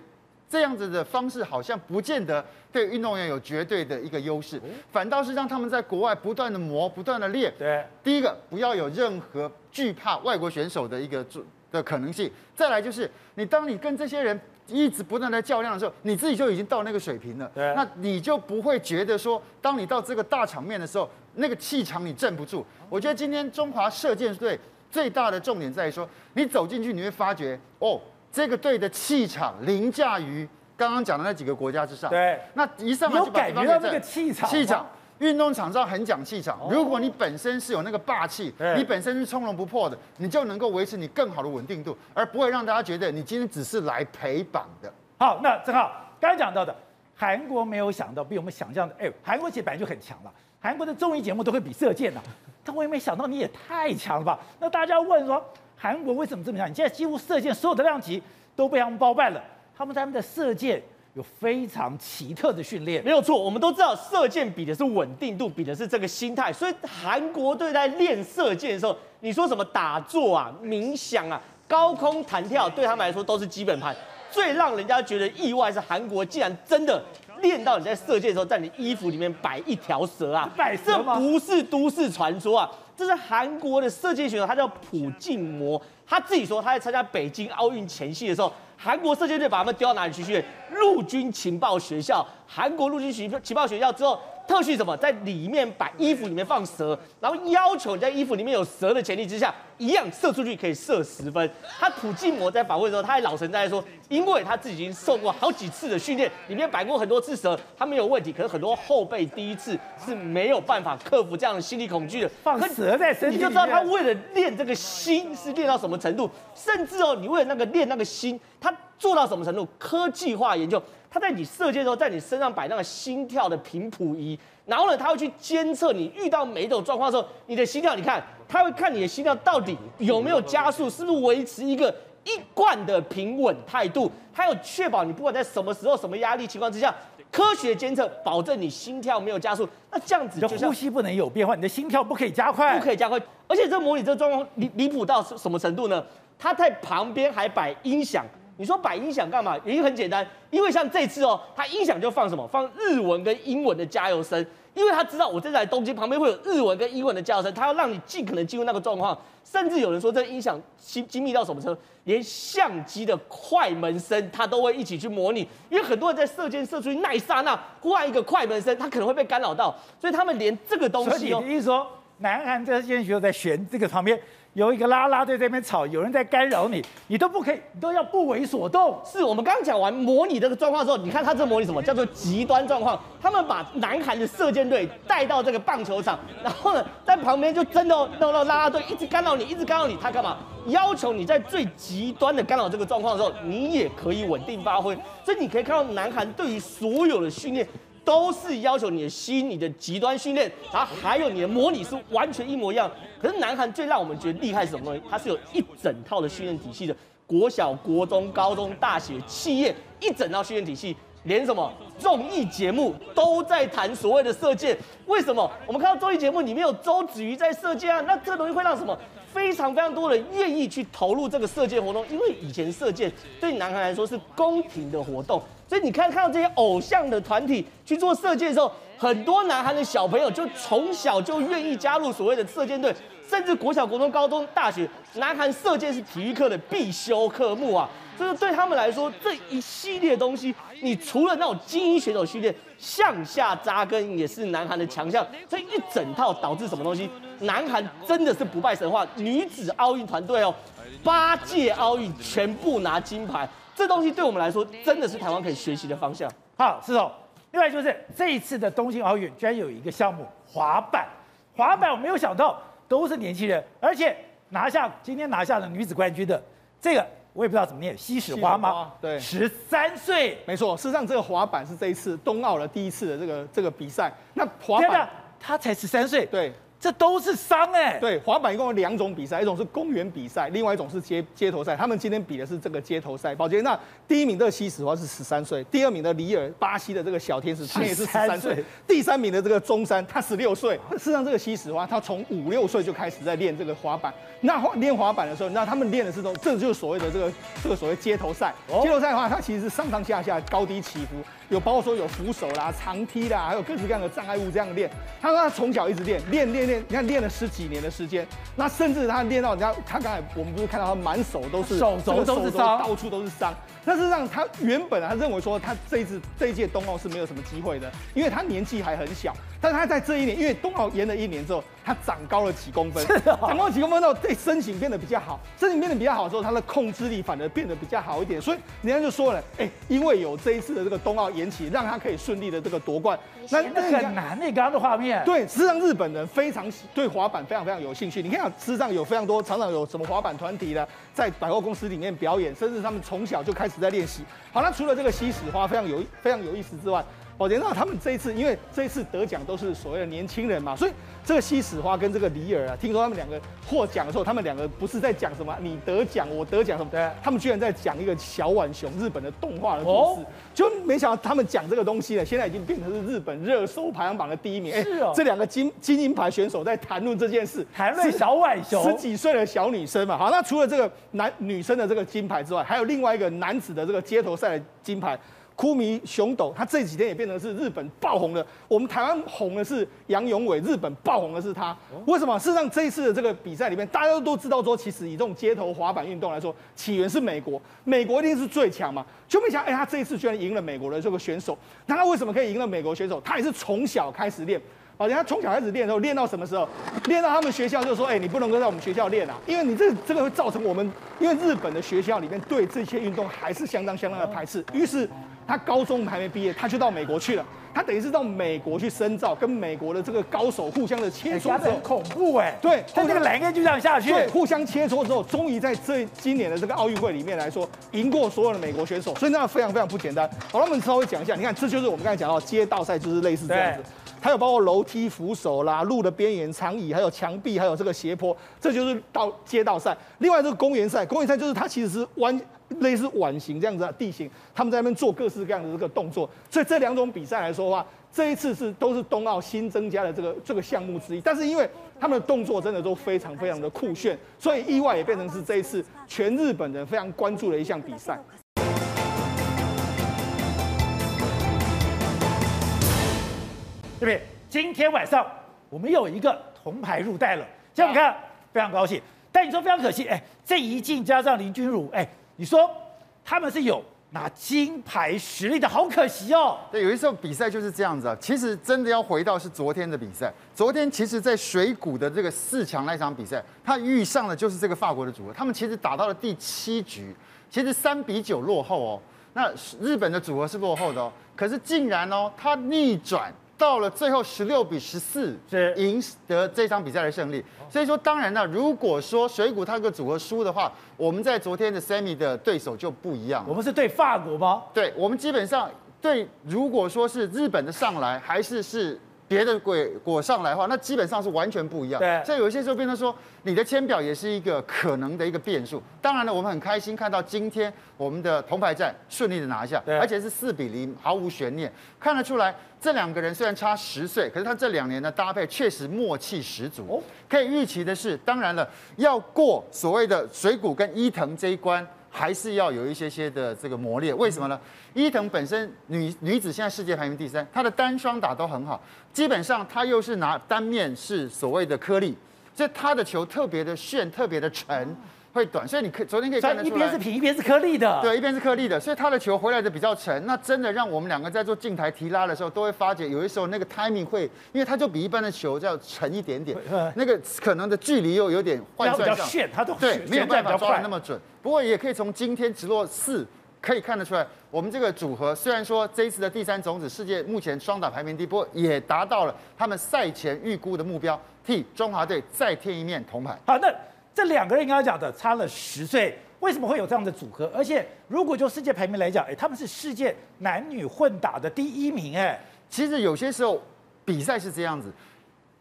这样子的方式好像不见得对运动员有绝对的一个优势，反倒是让他们在国外不断的磨、不断的练。对，第一个不要有任何惧怕外国选手的一个的可能性。再来就是你当你跟这些人一直不断的较量的时候，你自己就已经到那个水平了。对，那你就不会觉得说，当你到这个大场面的时候。那个气场你镇不住，我觉得今天中华射箭队最大的重点在于说，你走进去你会发觉，哦，这个队的气场凌驾于刚刚讲的那几个国家之上。对，那一上来就把感觉到那个气场。气场，运动场上很讲气场。如果你本身是有那个霸气，你本身是从容不迫的，你就能够维持你更好的稳定度，而不会让大家觉得你今天只是来陪绑的。好，那正好刚刚讲到的，韩国没有想到比我们想象的，哎，韩国其实本来就很强了。韩国的综艺节目都会比射箭呐，但我也没想到你也太强了吧？那大家问说，韩国为什么这么强？你现在几乎射箭所有的量级都被他们包办了，他们在他们的射箭有非常奇特的训练。没有错，我们都知道射箭比的是稳定度，比的是这个心态。所以韩国队在练射箭的时候，你说什么打坐啊、冥想啊、高空弹跳，对他们来说都是基本盘。最让人家觉得意外是韩国竟然真的。练到你在射箭的时候，在你衣服里面摆一条蛇啊！摆蛇吗？这不是都市传说啊，这是韩国的射箭选手，他叫朴静模。他自己说他在参加北京奥运前夕的时候，韩国射箭队把他们丢到哪里去训练？陆军情报学校。韩国陆军情情报学校之后。特训什么？在里面把衣服里面放蛇，然后要求你在衣服里面有蛇的前提之下，一样射出去可以射十分。他朴晋模在访问的时候，他还老神在说，因为他自己已经受过好几次的训练，里面摆过很多次蛇，他没有问题。可是很多后辈第一次是没有办法克服这样的心理恐惧的。放蛇在身体，你就知道他为了练这个心是练到什么程度，甚至哦，你为了那个练那个心，他做到什么程度？科技化研究。他在你射箭的时候，在你身上摆那个心跳的频谱仪，然后呢，他会去监测你遇到每一种状况的时候，你的心跳，你看，他会看你的心跳到底有没有加速，是不是维持一个一贯的平稳态度，还有确保你不管在什么时候、什么压力情况之下，科学监测，保证你心跳没有加速。那这样子就呼吸不能有变化，你的心跳不可以加快，不可以加快。而且这模拟这个状况离离谱到什么程度呢？他在旁边还摆音响。你说摆音响干嘛？原因很简单，因为像这次哦，他音响就放什么？放日文跟英文的加油声，因为他知道我正在东京旁边会有日文跟英文的加油声，他要让你尽可能进入那个状况。甚至有人说这音响精精密到什么程度？连相机的快门声他都会一起去模拟，因为很多人在射箭射出去那一刹那，忽然一个快门声，他可能会被干扰到，所以他们连这个东西哦，你意思说，南韩这些学校在选这个旁边。有一个啦啦队在这边吵，有人在干扰你，你都不可以，都要不为所动。是我们刚讲完模拟这个状况之后，你看他这模拟什么叫做极端状况？他们把南韩的射箭队带到这个棒球场，然后呢，在旁边就真的那那啦啦队一直干扰你，一直干扰你，他干嘛？要求你在最极端的干扰这个状况的时候，你也可以稳定发挥。所以你可以看到南韩对于所有的训练。都是要求你的心，你的极端训练，然后还有你的模拟是完全一模一样。可是南韩最让我们觉得厉害是什么东西？它是有一整套的训练体系的，国小、国中、高中、大学、企业一整套训练体系。连什么综艺节目都在谈所谓的射箭。为什么？我们看到综艺节目里面有周子瑜在射箭啊，那这个东西会让什么？非常非常多人愿意去投入这个射箭活动，因为以前射箭对南韩来说是宫廷的活动，所以你看看到这些偶像的团体去做射箭的时候，很多南韩的小朋友就从小就愿意加入所谓的射箭队，甚至国小、国中、高中、大学，南韩射箭是体育课的必修科目啊。这个对他们来说，这一系列东西，你除了那种精英选手训练，向下扎根也是南韩的强项。这一整套导致什么东西？南韩真的是不败神话，女子奥运团队哦，八届奥运全部拿金牌，这东西对我们来说真的是台湾可以学习的方向。好，是哦。另外就是这一次的东京奥运，居然有一个项目滑板，滑板我没有想到都是年轻人，而且拿下今天拿下了女子冠军的这个。我也不知道怎么念，西史花吗？对，十三岁，没错。事实上，这个滑板是这一次冬奥的第一次的这个这个比赛。那滑板，他才十三岁，对。这都是伤哎，对，滑板一共有两种比赛，一种是公园比赛，另外一种是街街头赛。他们今天比的是这个街头赛。宝杰，那第一名的西史花是十三岁，第二名的里尔，巴西的这个小天使，他也是十三岁，第三名的这个中山，他十六岁。事实上，这个西史花他从五六岁就开始在练这个滑板。那滑练滑板的时候，那他们练的是这种，这就是所谓的这个这个所谓街头赛。街头赛的话，它其实是上上下下高低起伏。有包括说有扶手啦、长梯啦，还有各式各样的障碍物这样练。他说他从小一直练，练练练，你看练了十几年的时间。那甚至他练到人家，他刚才我们不是看到他满手都是手肘都是伤，到处都是伤。但是让他原本啊，他认为说他这一次这一届冬奥是没有什么机会的，因为他年纪还很小。但是他在这一年，因为冬奥延了一年之后，他长高了几公分，长高几公分之后，对身形变得比较好。身形变得比较好之后，他的控制力反而变得比较好一点。所以人家就说了，哎，因为有这一次的这个冬奥延期，让他可以顺利的这个夺冠。那那很难，那刚刚的画面。对，实际上日本人非常对滑板非常非常有兴趣。你看，实际上有非常多，常常有什么滑板团体的在百货公司里面表演，甚至他们从小就开始在练习。好，那除了这个西矢樺非常有非常有意思之外。宝杰，那他们这一次，因为这一次得奖都是所谓的年轻人嘛，所以这个西史花跟这个李尔啊，听说他们两个获奖的时候，他们两个不是在讲什么你得奖我得奖什么，对，他们居然在讲一个小浣熊日本的动画的故事，哦、就没想到他们讲这个东西呢，现在已经变成是日本热搜排行榜的第一名。哎，是哦，这两个金金银牌选手在谈论这件事，谈论小浣熊，十几岁的小女生嘛。好，那除了这个男女生的这个金牌之外，还有另外一个男子的这个街头赛的金牌。哭迷熊斗，他这几天也变成是日本爆红的。我们台湾红的是杨永伟，日本爆红的是他。为什么？事实上，这一次的这个比赛里面，大家都知道说，其实以这种街头滑板运动来说，起源是美国，美国一定是最强嘛。就没想到，哎，他这一次居然赢了美国的这个选手。那他为什么可以赢了美国选手？他也是从小开始练。而且他从小开始练的时候，练到什么时候？练到他们学校就说，哎，你不能够在我们学校练啊，因为你这这个会造成我们，因为日本的学校里面对这些运动还是相当相当的排斥。于是。他高中还没毕业，他就到美国去了。他等于是到美国去深造，跟美国的这个高手互相的切磋之后，很恐怖哎。对，他这个栏杆就这样下去。对，互相切磋之后，终于在这今年的这个奥运会里面来说，赢过所有的美国选手，所以那非常非常不简单。好，了我们稍微讲一下，你看，这就是我们刚才讲到街道赛，就是类似这样子。还有包括楼梯、扶手啦、路的边缘、长椅，还有墙壁，还有这个斜坡，这就是到街道赛。另外这个公园赛，公园赛就是它其实是弯。类似碗形这样子的地形，他们在那边做各式各样的这个动作，所以这两种比赛来说的话，这一次是都是冬奥新增加的这个这个项目之一。但是因为他们的动作真的都非常非常的酷炫，所以意外也变成是这一次全日本人非常关注的一项比赛。对不对？今天晚上我们有一个铜牌入袋了，这样看非常高兴。但你说非常可惜，哎，这一进加上林君儒，哎。你说他们是有拿金牌实力的，好可惜哦。对，有一时候比赛就是这样子啊。其实真的要回到是昨天的比赛，昨天其实，在水谷的这个四强那场比赛，他遇上的就是这个法国的组合，他们其实打到了第七局，其实三比九落后哦。那日本的组合是落后的哦，可是竟然哦，他逆转。到了最后十六比十四，是赢得这场比赛的胜利。所以说，当然了，如果说水谷他这个组合输的话，我们在昨天的 semi 的对手就不一样。我们是对法国吗？对，我们基本上对，如果说是日本的上来，还是是别的鬼果上来的话，那基本上是完全不一样。对，所以有些时候变成说，你的签表也是一个可能的一个变数。当然了，我们很开心看到今天我们的铜牌战顺利的拿下，而且是四比零，毫无悬念。看得出来，这两个人虽然差十岁，可是他这两年的搭配确实默契十足。可以预期的是，当然了，要过所谓的水谷跟伊藤这一关。还是要有一些些的这个磨练，为什么呢？伊藤本身女女子现在世界排名第三，她的单双打都很好，基本上她又是拿单面是所谓的颗粒，所以她的球特别的炫，特别的沉。会短，所以你可昨天可以看得出来，一边是平，一边是颗粒的。对，一边是颗粒的，所以他的球回来的比较沉。那真的让我们两个在做静台提拉的时候，都会发觉有些时候那个 timing 会，因为它就比一般的球要沉一点点，那个可能的距离又有点换算上，它都对，没有办法抓的那么准。不过也可以从今天直落四可以看得出来，我们这个组合虽然说这一次的第三种子世界目前双打排名低，不过也达到了他们赛前预估的目标，替中华队再添一面铜牌。好，那。这两个人刚刚讲的差了十岁，为什么会有这样的组合？而且如果就世界排名来讲，哎，他们是世界男女混打的第一名，哎，其实有些时候比赛是这样子，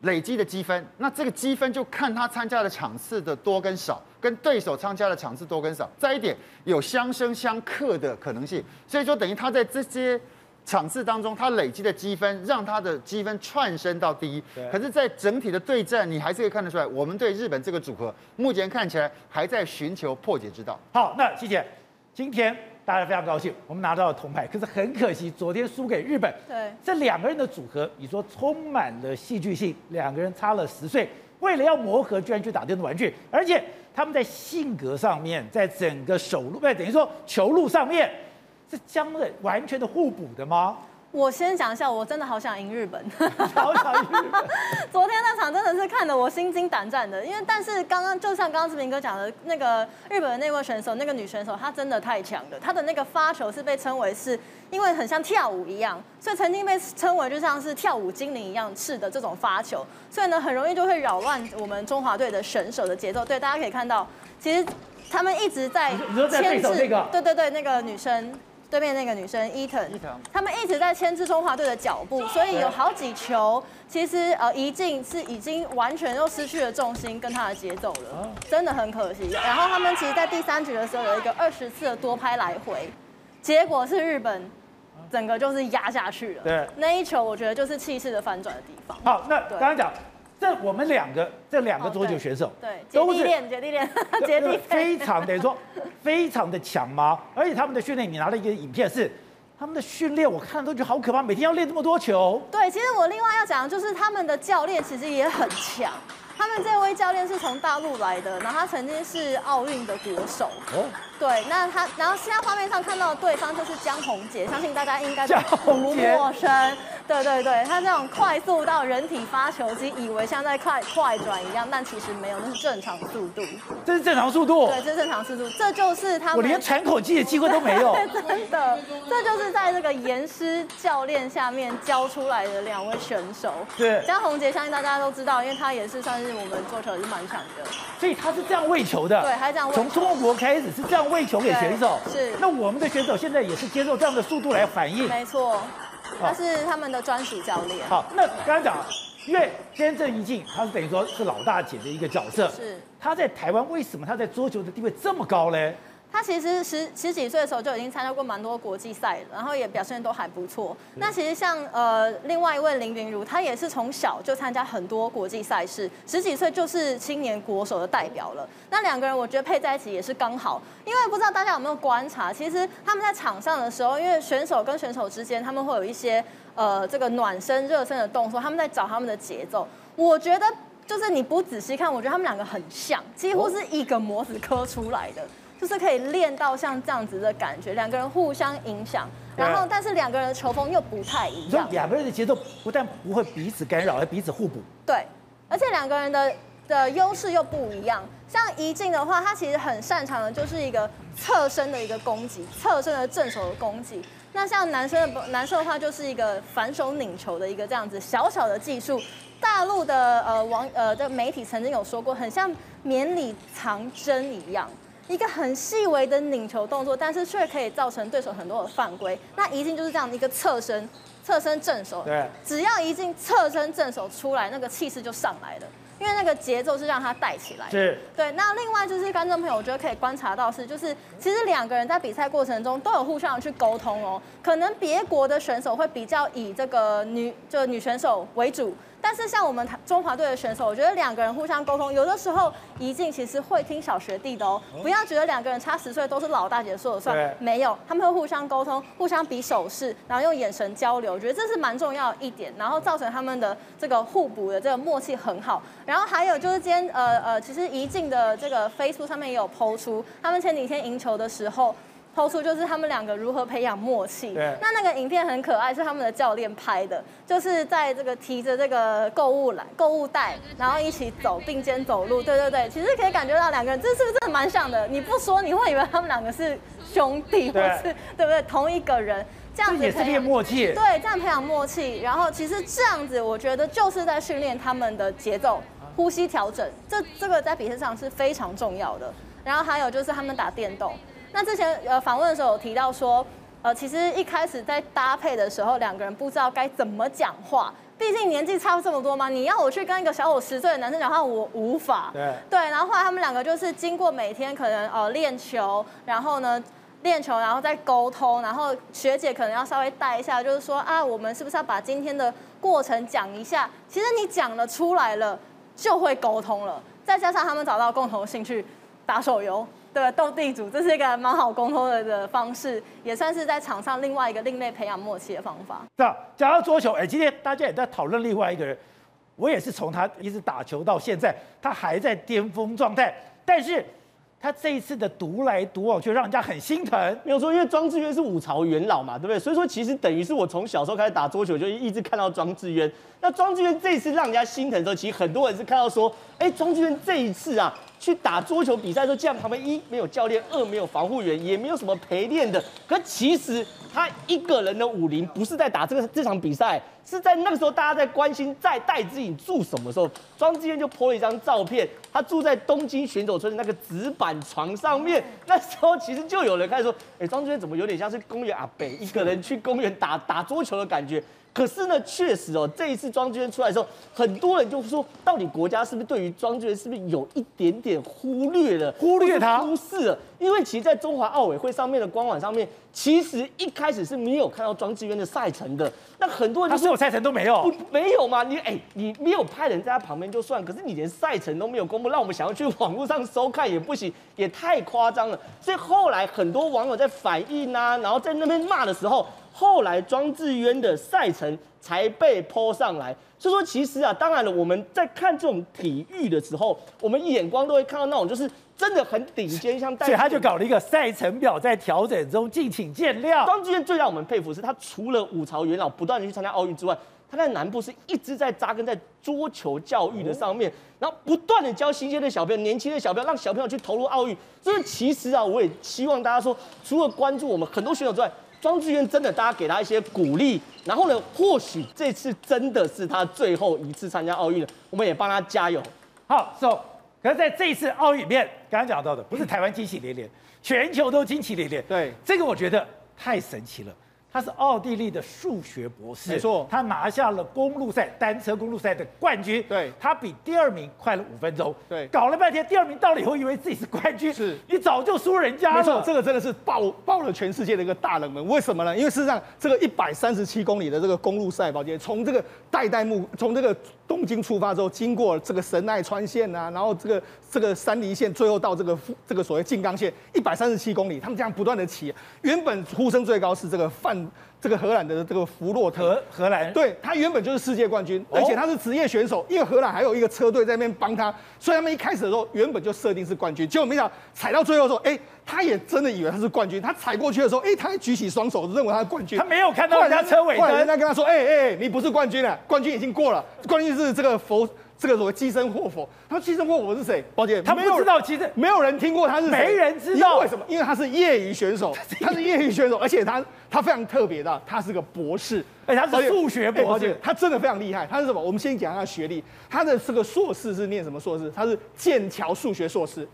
累积的积分，那这个积分就看他参加的场次的多跟少，跟对手参加的场次多跟少，再一点有相生相克的可能性，所以说等于他在这些。场次当中，他累积的积分让他的积分窜升到第一。可是，在整体的对战，你还是可以看得出来，我们对日本这个组合目前看起来还在寻求破解之道。好，那谢谢。今天大家非常高兴，我们拿到了铜牌。可是很可惜，昨天输给日本。对，这两个人的组合，你说充满了戏剧性，两个人差了十岁，为了要磨合，居然去打电动玩具，而且他们在性格上面，在整个手路，不等于说球路上面。是将的完全的互补的吗？我先讲一下，我真的好想赢日本，好想赢日本。昨天那场真的是看得我心惊胆战的，因为但是刚刚就像刚刚志明哥讲的，那个日本的那位选手，那个女选手，她真的太强了。她的那个发球是被称为是，因为很像跳舞一样，所以曾经被称为就像是跳舞精灵一样似的这种发球，所以呢很容易就会扰乱我们中华队的选手的节奏。对，大家可以看到，其实他们一直在 牵制，对对对，那个女生。对面那个女生伊藤，他们一直在牵制中华队的脚步，所以有好几球，其实呃一进是已经完全又失去了重心跟他的节奏了，真的很可惜。然后他们其实，在第三局的时候有一个二十次的多拍来回，结果是日本整个就是压下去了。对，那一球我觉得就是气势的反转的地方。好，那刚刚讲。这我们两个，这两个桌球选手，对，都是姐弟恋，姐弟恋，非常等于说非常的强吗？而且他们的训练，你拿了一个影片是他们的训练，我看了都觉得好可怕，每天要练这么多球。对，其实我另外要讲的就是他们的教练其实也很强。他们这位教练是从大陆来的，然后他曾经是奥运的国手。哦，对，那他，然后现在画面上看到的对方就是江宏杰，相信大家应该不陌生。对对对，他这种快速到人体发球机，以为像在快快转一样，但其实没有，那是正常速度。这是正常速度。对，这是正常速度，这就是他们。我连喘口气的机会都没有。真的，这就是在这个严师教练下面教出来的两位选手。对，江宏杰相信大家都知道，因为他也是算是我们桌球也是蛮强的。所以他是这样喂球的。对，他是这样喂。从中国开始是这样喂球给选手。是。那我们的选手现在也是接受这样的速度来反应。没错。他是他们的专属教练。好，那刚刚讲，因为今天正一静，他是等于说是老大姐的一个角色。是。他在台湾为什么他在桌球的地位这么高嘞？他其实十十几岁的时候就已经参加过蛮多国际赛，然后也表现都还不错。那其实像呃另外一位林昀儒，他也是从小就参加很多国际赛事，十几岁就是青年国手的代表了。那两个人我觉得配在一起也是刚好，因为不知道大家有没有观察，其实他们在场上的时候，因为选手跟选手之间他们会有一些呃这个暖身热身的动作，他们在找他们的节奏。我觉得就是你不仔细看，我觉得他们两个很像，几乎是一个模子刻出来的。就是可以练到像这样子的感觉，两个人互相影响，然后但是两个人的球风又不太一样。两个人的节奏不但不会彼此干扰，还彼此互补。对，而且两个人的的优势又不一样。像怡静的话，他其实很擅长的就是一个侧身的一个攻击，侧身的正手的攻击。那像男生的男生的话，就是一个反手拧球的一个这样子小小的技术。大陆的呃网呃的媒体曾经有说过，很像绵里藏针一样。一个很细微的拧球动作，但是却可以造成对手很多的犯规。那一进就是这样的一个侧身，侧身正手，对，只要一进侧身正手出来，那个气势就上来了。因为那个节奏是让他带起来，是对。那另外就是观众朋友，我觉得可以观察到是，就是其实两个人在比赛过程中都有互相去沟通哦。可能别国的选手会比较以这个女就女选手为主。但是像我们中华队的选手，我觉得两个人互相沟通，有的时候怡静其实会听小学弟的哦，不要觉得两个人差十岁都是老大姐说了算，没有，他们会互相沟通，互相比手势，然后用眼神交流，我觉得这是蛮重要的一点，然后造成他们的这个互补的这个默契很好。然后还有就是今天呃呃，其实怡静的这个 Facebook 上面也有 PO 出，他们前几天赢球的时候。抛出就是他们两个如何培养默契。对。那那个影片很可爱，是他们的教练拍的，就是在这个提着这个购物篮、购物袋，然后一起走并肩走路。对对对，其实可以感觉到两个人，这是不是真的蛮像的？你不说你会以为他们两个是兄弟，或是对不对？同一个人这样子也是练默契。对，这样培养默契。然后其实这样子，我觉得就是在训练他们的节奏、呼吸调整。这这个在比赛上是非常重要的。然后还有就是他们打电动。那之前呃访问的时候有提到说，呃其实一开始在搭配的时候，两个人不知道该怎么讲话，毕竟年纪差这么多嘛。你要我去跟一个小我十岁的男生讲话，我无法。对。对，然后后来他们两个就是经过每天可能呃练球，然后呢练球，然后再沟通，然后学姐可能要稍微带一下，就是说啊，我们是不是要把今天的过程讲一下？其实你讲了出来了，就会沟通了。再加上他们找到共同兴趣，打手游。对，斗地主，这是一个蛮好沟通的的方式，也算是在场上另外一个另类培养默契的方法。是啊讲到桌球，哎，今天大家也在讨论另外一个人，我也是从他一直打球到现在，他还在巅峰状态，但是他这一次的独来独往却让人家很心疼。没有错，因为庄智渊是五朝元老嘛，对不对？所以说其实等于是我从小时候开始打桌球，就一直看到庄智渊。那庄智渊这一次让人家心疼的时候，其实很多人是看到说，哎，庄智渊这一次啊。去打桌球比赛的时候，既然旁边一没有教练，二没有防护员，也没有什么陪练的。可其实他一个人的武林不是在打这个这场比赛，是在那个时候大家在关心在戴资颖住什么时候，庄智渊就 po 了一张照片，他住在东京选手村的那个纸板床上面。那时候其实就有人开始说，哎，庄智渊怎么有点像是公园阿北一个人去公园打打桌球的感觉。可是呢，确实哦，这一次庄智渊出来的时候，很多人就说，到底国家是不是对于庄智渊是不是有一点点忽略了，忽略他，忽视了？因为其实，在中华奥委会上面的官网上面，其实一开始是没有看到庄智渊的赛程的。那很多人就说，他所有赛程都没有，不，没有吗？你哎，你没有派人在他旁边就算，可是你连赛程都没有公布，让我们想要去网络上收看也不行，也太夸张了。所以后来很多网友在反映啊，然后在那边骂的时候。后来庄智渊的赛程才被 po 上来，所以说其实啊，当然了，我们在看这种体育的时候，我们眼光都会看到那种就是真的很顶尖，像所以他就搞了一个赛程表，在调整中，敬请见谅。庄智渊最让我们佩服是，他除了五朝元老不断的去参加奥运之外，他在南部是一直在扎根在桌球教育的上面，然后不断的教新鲜的小朋友、年轻的小朋友，让小朋友去投入奥运。所以其实啊，我也希望大家说，除了关注我们很多选手之外。庄志渊真的，大家给他一些鼓励，然后呢，或许这次真的是他最后一次参加奥运了，我们也帮他加油。好，so，可是在这一次奥运里面，刚刚讲到的不是台湾惊喜连连，全球都惊喜连连。对，这个我觉得太神奇了。他是奥地利的数学博士，没错，他拿下了公路赛单车公路赛的冠军。对，他比第二名快了五分钟。对，搞了半天，第二名到了以后以为自己是冠军，是你早就输人家了。没错，这个真的是爆爆了全世界的一个大冷门。为什么呢？因为事实上，这个一百三十七公里的这个公路赛，宝杰从这个代代木从这个东京出发之后，经过这个神奈川县啊，然后这个这个山梨县，最后到这个这个所谓静冈县，一百三十七公里，他们这样不断的骑。原本呼声最高是这个范。这个荷兰的这个弗洛特，荷兰，对，他原本就是世界冠军，而且他是职业选手，因为荷兰还有一个车队在那边帮他，所以他们一开始的时候原本就设定是冠军，结果没想到踩到最后的时候，哎，他也真的以为他是冠军，他踩过去的时候，哎，他还举起双手认为他是冠军，他没有看到人家车尾灯，人家跟他说，哎哎，你不是冠军了，冠军已经过了，冠军是这个佛。这个所谓机生霍佛，他说机身霍佛是谁？抱歉，他没有知道机身，没有人听过他是谁，没人知道为什么？因为他是业余选手，他是业余选手，而且他他非常特别的，他是个博士，而且他是数学博士，他真的非常厉害。他是什么？我们先讲他的学历，他的这个硕士是念什么硕士？他是剑桥数学硕士，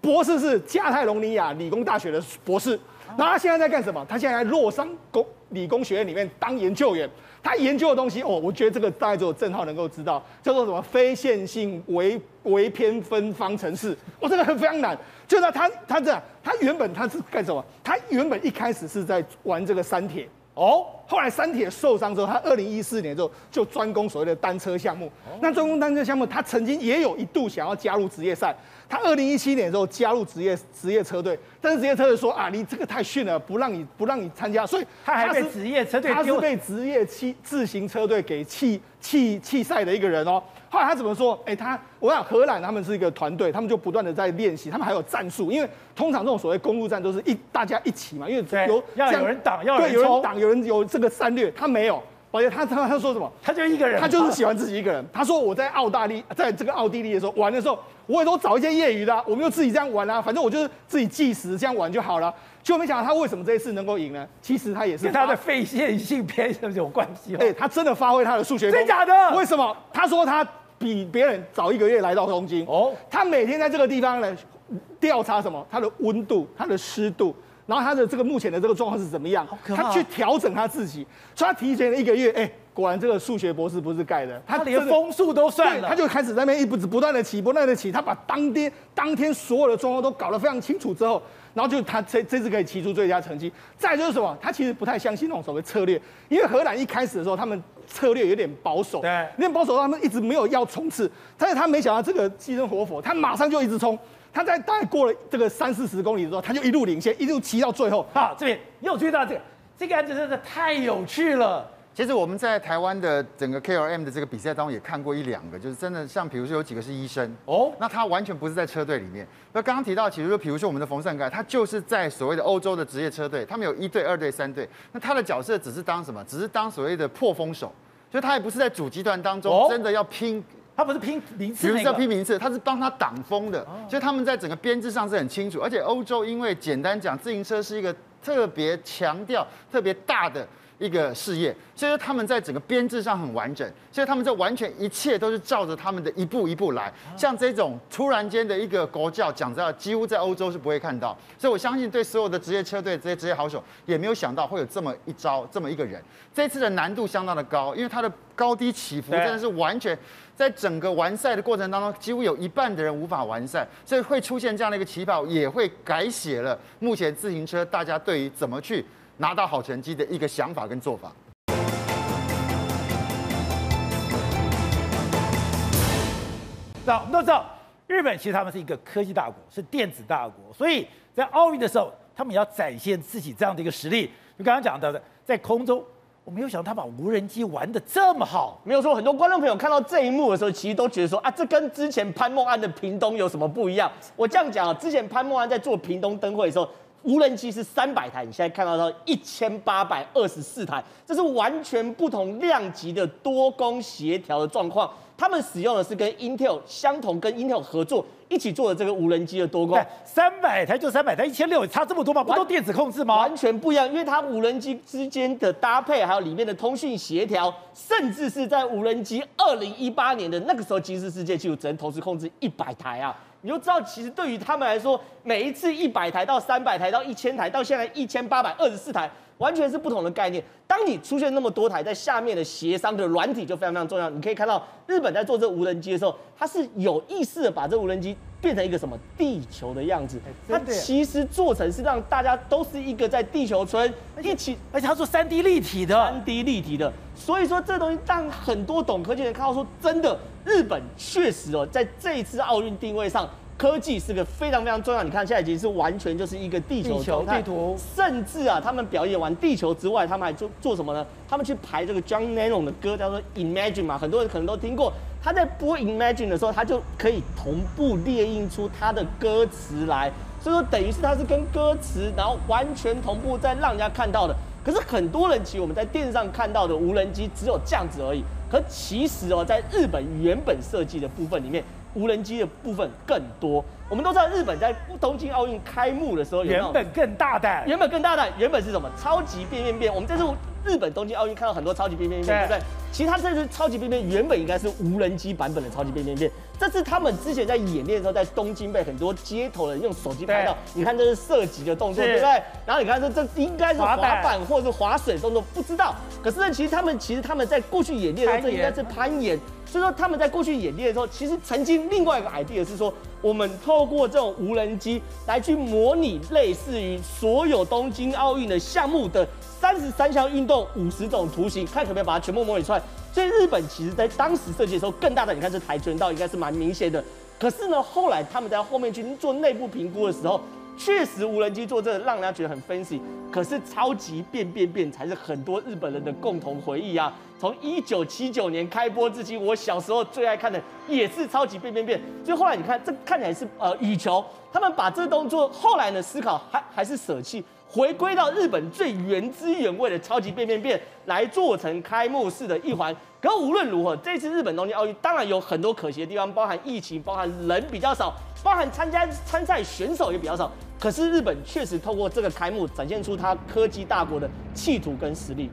博士是加泰隆尼亚理工大学的博士。然后他现在在干什么？他现在在洛桑公理工学院里面当研究员。他研究的东西哦，我觉得这个大概只有正浩能够知道，叫做什么非线性微微偏分方程式。哦，这个很非常难。就是他他这样，他原本他是干什么？他原本一开始是在玩这个三铁。哦，后来三铁受伤之后，他二零一四年之后就专攻所谓的单车项目。哦、那专攻单车项目，他曾经也有一度想要加入职业赛。他二零一七年之后加入职业职业车队，但是职业车队说啊，你这个太逊了，不让你不让你参加，所以他还被职业车队，他是被职业汽自行车队给弃弃弃赛的一个人哦。后来他怎么说？哎，他我想荷兰他们是一个团队，他们就不断的在练习，他们还有战术，因为通常这种所谓公路战都是一大家一起嘛，因为有要有人挡，要对有人挡，有人有这个战略，他没有。而且他他他说什么？他就一个人，他就是喜欢自己一个人。他说我在澳大利，在这个奥地利的时候玩的时候，我也都找一些业余的，我们就自己这样玩啊，反正我就是自己计时这样玩就好了。结果没想到他为什么这一次能够赢呢？其实他也是跟他的非线性偏有关系。哎，他真的发挥他的数学。真假的？为什么？他说他比别人早一个月来到东京。哦。他每天在这个地方呢，调查什么？他的温度，他的湿度。然后他的这个目前的这个状况是怎么样？他去调整他自己，所以他提前了一个月，哎，果然这个数学博士不是盖的，他连风速都算了，他就开始在那边一不不断的起，不断的起，他把当天当天所有的状况都搞得非常清楚之后，然后就他这这次可以骑出最佳成绩。再就是什么？他其实不太相信那种所谓策略，因为荷兰一开始的时候他们策略有点保守，对，有点保守，他们一直没有要冲刺，但是他没想到这个机身活佛，他马上就一直冲。他在大概过了这个三四十公里之后，他就一路领先，一路骑到最后。好，这边你有注意到这个？这个案子真的太有趣了。其实我们在台湾的整个 KLM 的这个比赛当中也看过一两个，就是真的像比如说有几个是医生哦，那他完全不是在车队里面。那刚刚提到，其实说比如说我们的冯善盖，他就是在所谓的欧洲的职业车队，他们有一队、二队、三队。那他的角色只是当什么？只是当所谓的破风手，就他也不是在主集团当中真的要拼。他不是拼名次，比如说拼名次，他是帮他挡风的，所以他们在整个编制上是很清楚。而且欧洲因为简单讲，自行车是一个特别强调、特别大的一个事业，所以说他们在整个编制上很完整，所以他们这完全一切都是照着他们的一步一步来。像这种突然间的一个国教，讲真的，几乎在欧洲是不会看到。所以我相信，对所有的职业车队这些职业好手，也没有想到会有这么一招，这么一个人。这次的难度相当的高，因为它的高低起伏真的是完全。在整个完赛的过程当中，几乎有一半的人无法完赛，所以会出现这样的一个起跑，也会改写了目前自行车大家对于怎么去拿到好成绩的一个想法跟做法。那我们都知道，日本其实他们是一个科技大国，是电子大国，所以在奥运的时候，他们也要展现自己这样的一个实力。就刚刚讲到的，在空中。我没有想到他把无人机玩的这么好，没有说很多观众朋友看到这一幕的时候，其实都觉得说啊，这跟之前潘梦安的屏东有什么不一样？我这样讲啊，之前潘梦安在做屏东灯会的时候，无人机是三百台，你现在看到到一千八百二十四台，这是完全不同量级的多工协调的状况。他们使用的是跟 Intel 相同，跟 Intel 合作一起做的这个无人机的多工，三百台就三百台，一千六差这么多吗？不都电子控制吗？完全不一样，因为它无人机之间的搭配，还有里面的通讯协调，甚至是在无人机二零一八年的那个时候，吉尼斯世界纪录只能同时控制一百台啊！你就知道，其实对于他们来说，每一次一百台到三百台到一千台，到现在一千八百二十四台。完全是不同的概念。当你出现那么多台在下面的协商的软体就非常非常重要。你可以看到日本在做这个无人机的时候，它是有意识的把这无人机变成一个什么地球的样子。它其实做成是让大家都是一个在地球村一起，而且它做三 D 立体的，三 D 立体的。所以说这东西让很多懂科技的人看到说，真的日本确实哦，在这一次奥运定位上。科技是个非常非常重要，你看现在已经是完全就是一个地球地球地图，甚至啊，他们表演完地球之外，他们还做做什么呢？他们去排这个 John Lennon 的歌，叫做 Imagine 嘛，很多人可能都听过。他在播 Imagine 的时候，他就可以同步列印出他的歌词来，所以说等于是他是跟歌词，然后完全同步在让人家看到的。可是很多人其实我们在电视上看到的无人机只有这样子而已，可其实哦，在日本原本设计的部分里面。无人机的部分更多，我们都知道日本在东京奥运开幕的时候原本更大胆，原本更大胆，原本是什么？超级变变变！我们这次日本东京奥运看到很多超级变变变，对不对？其实它这次超级变变原本应该是无人机版本的超级变变变，这是他们之前在演练的时候，在东京被很多街头人用手机拍到。你看这是射击的动作，对不对？然后你看这这应该是滑板或者是滑水动作，不知道。可是呢，其实他们其实他们在过去演练的时候，这应该是攀岩。所以说他们在过去演练的时候，其实曾经另外一个 idea 是说，我们透过这种无人机来去模拟类似于所有东京奥运的项目的三十三项运动五十种图形，看可不可以把它全部模拟出来。所以日本其实在当时设计的时候，更大的你看这跆拳道应该是蛮明显的。可是呢，后来他们在后面去做内部评估的时候。确实，无人机做这个让人家觉得很 fancy，可是超级变变变才是很多日本人的共同回忆啊！从一九七九年开播至今，我小时候最爱看的也是超级变变变。所以后来你看，这看起来是呃羽球，他们把这动作后来呢思考还还是舍弃，回归到日本最原汁原味的超级变变变来做成开幕式的一环。可无论如何，这次日本东京奥运当然有很多可惜的地方，包含疫情，包含人比较少。包含参加参赛选手也比较少，可是日本确实透过这个开幕展现出他科技大国的气度跟实力。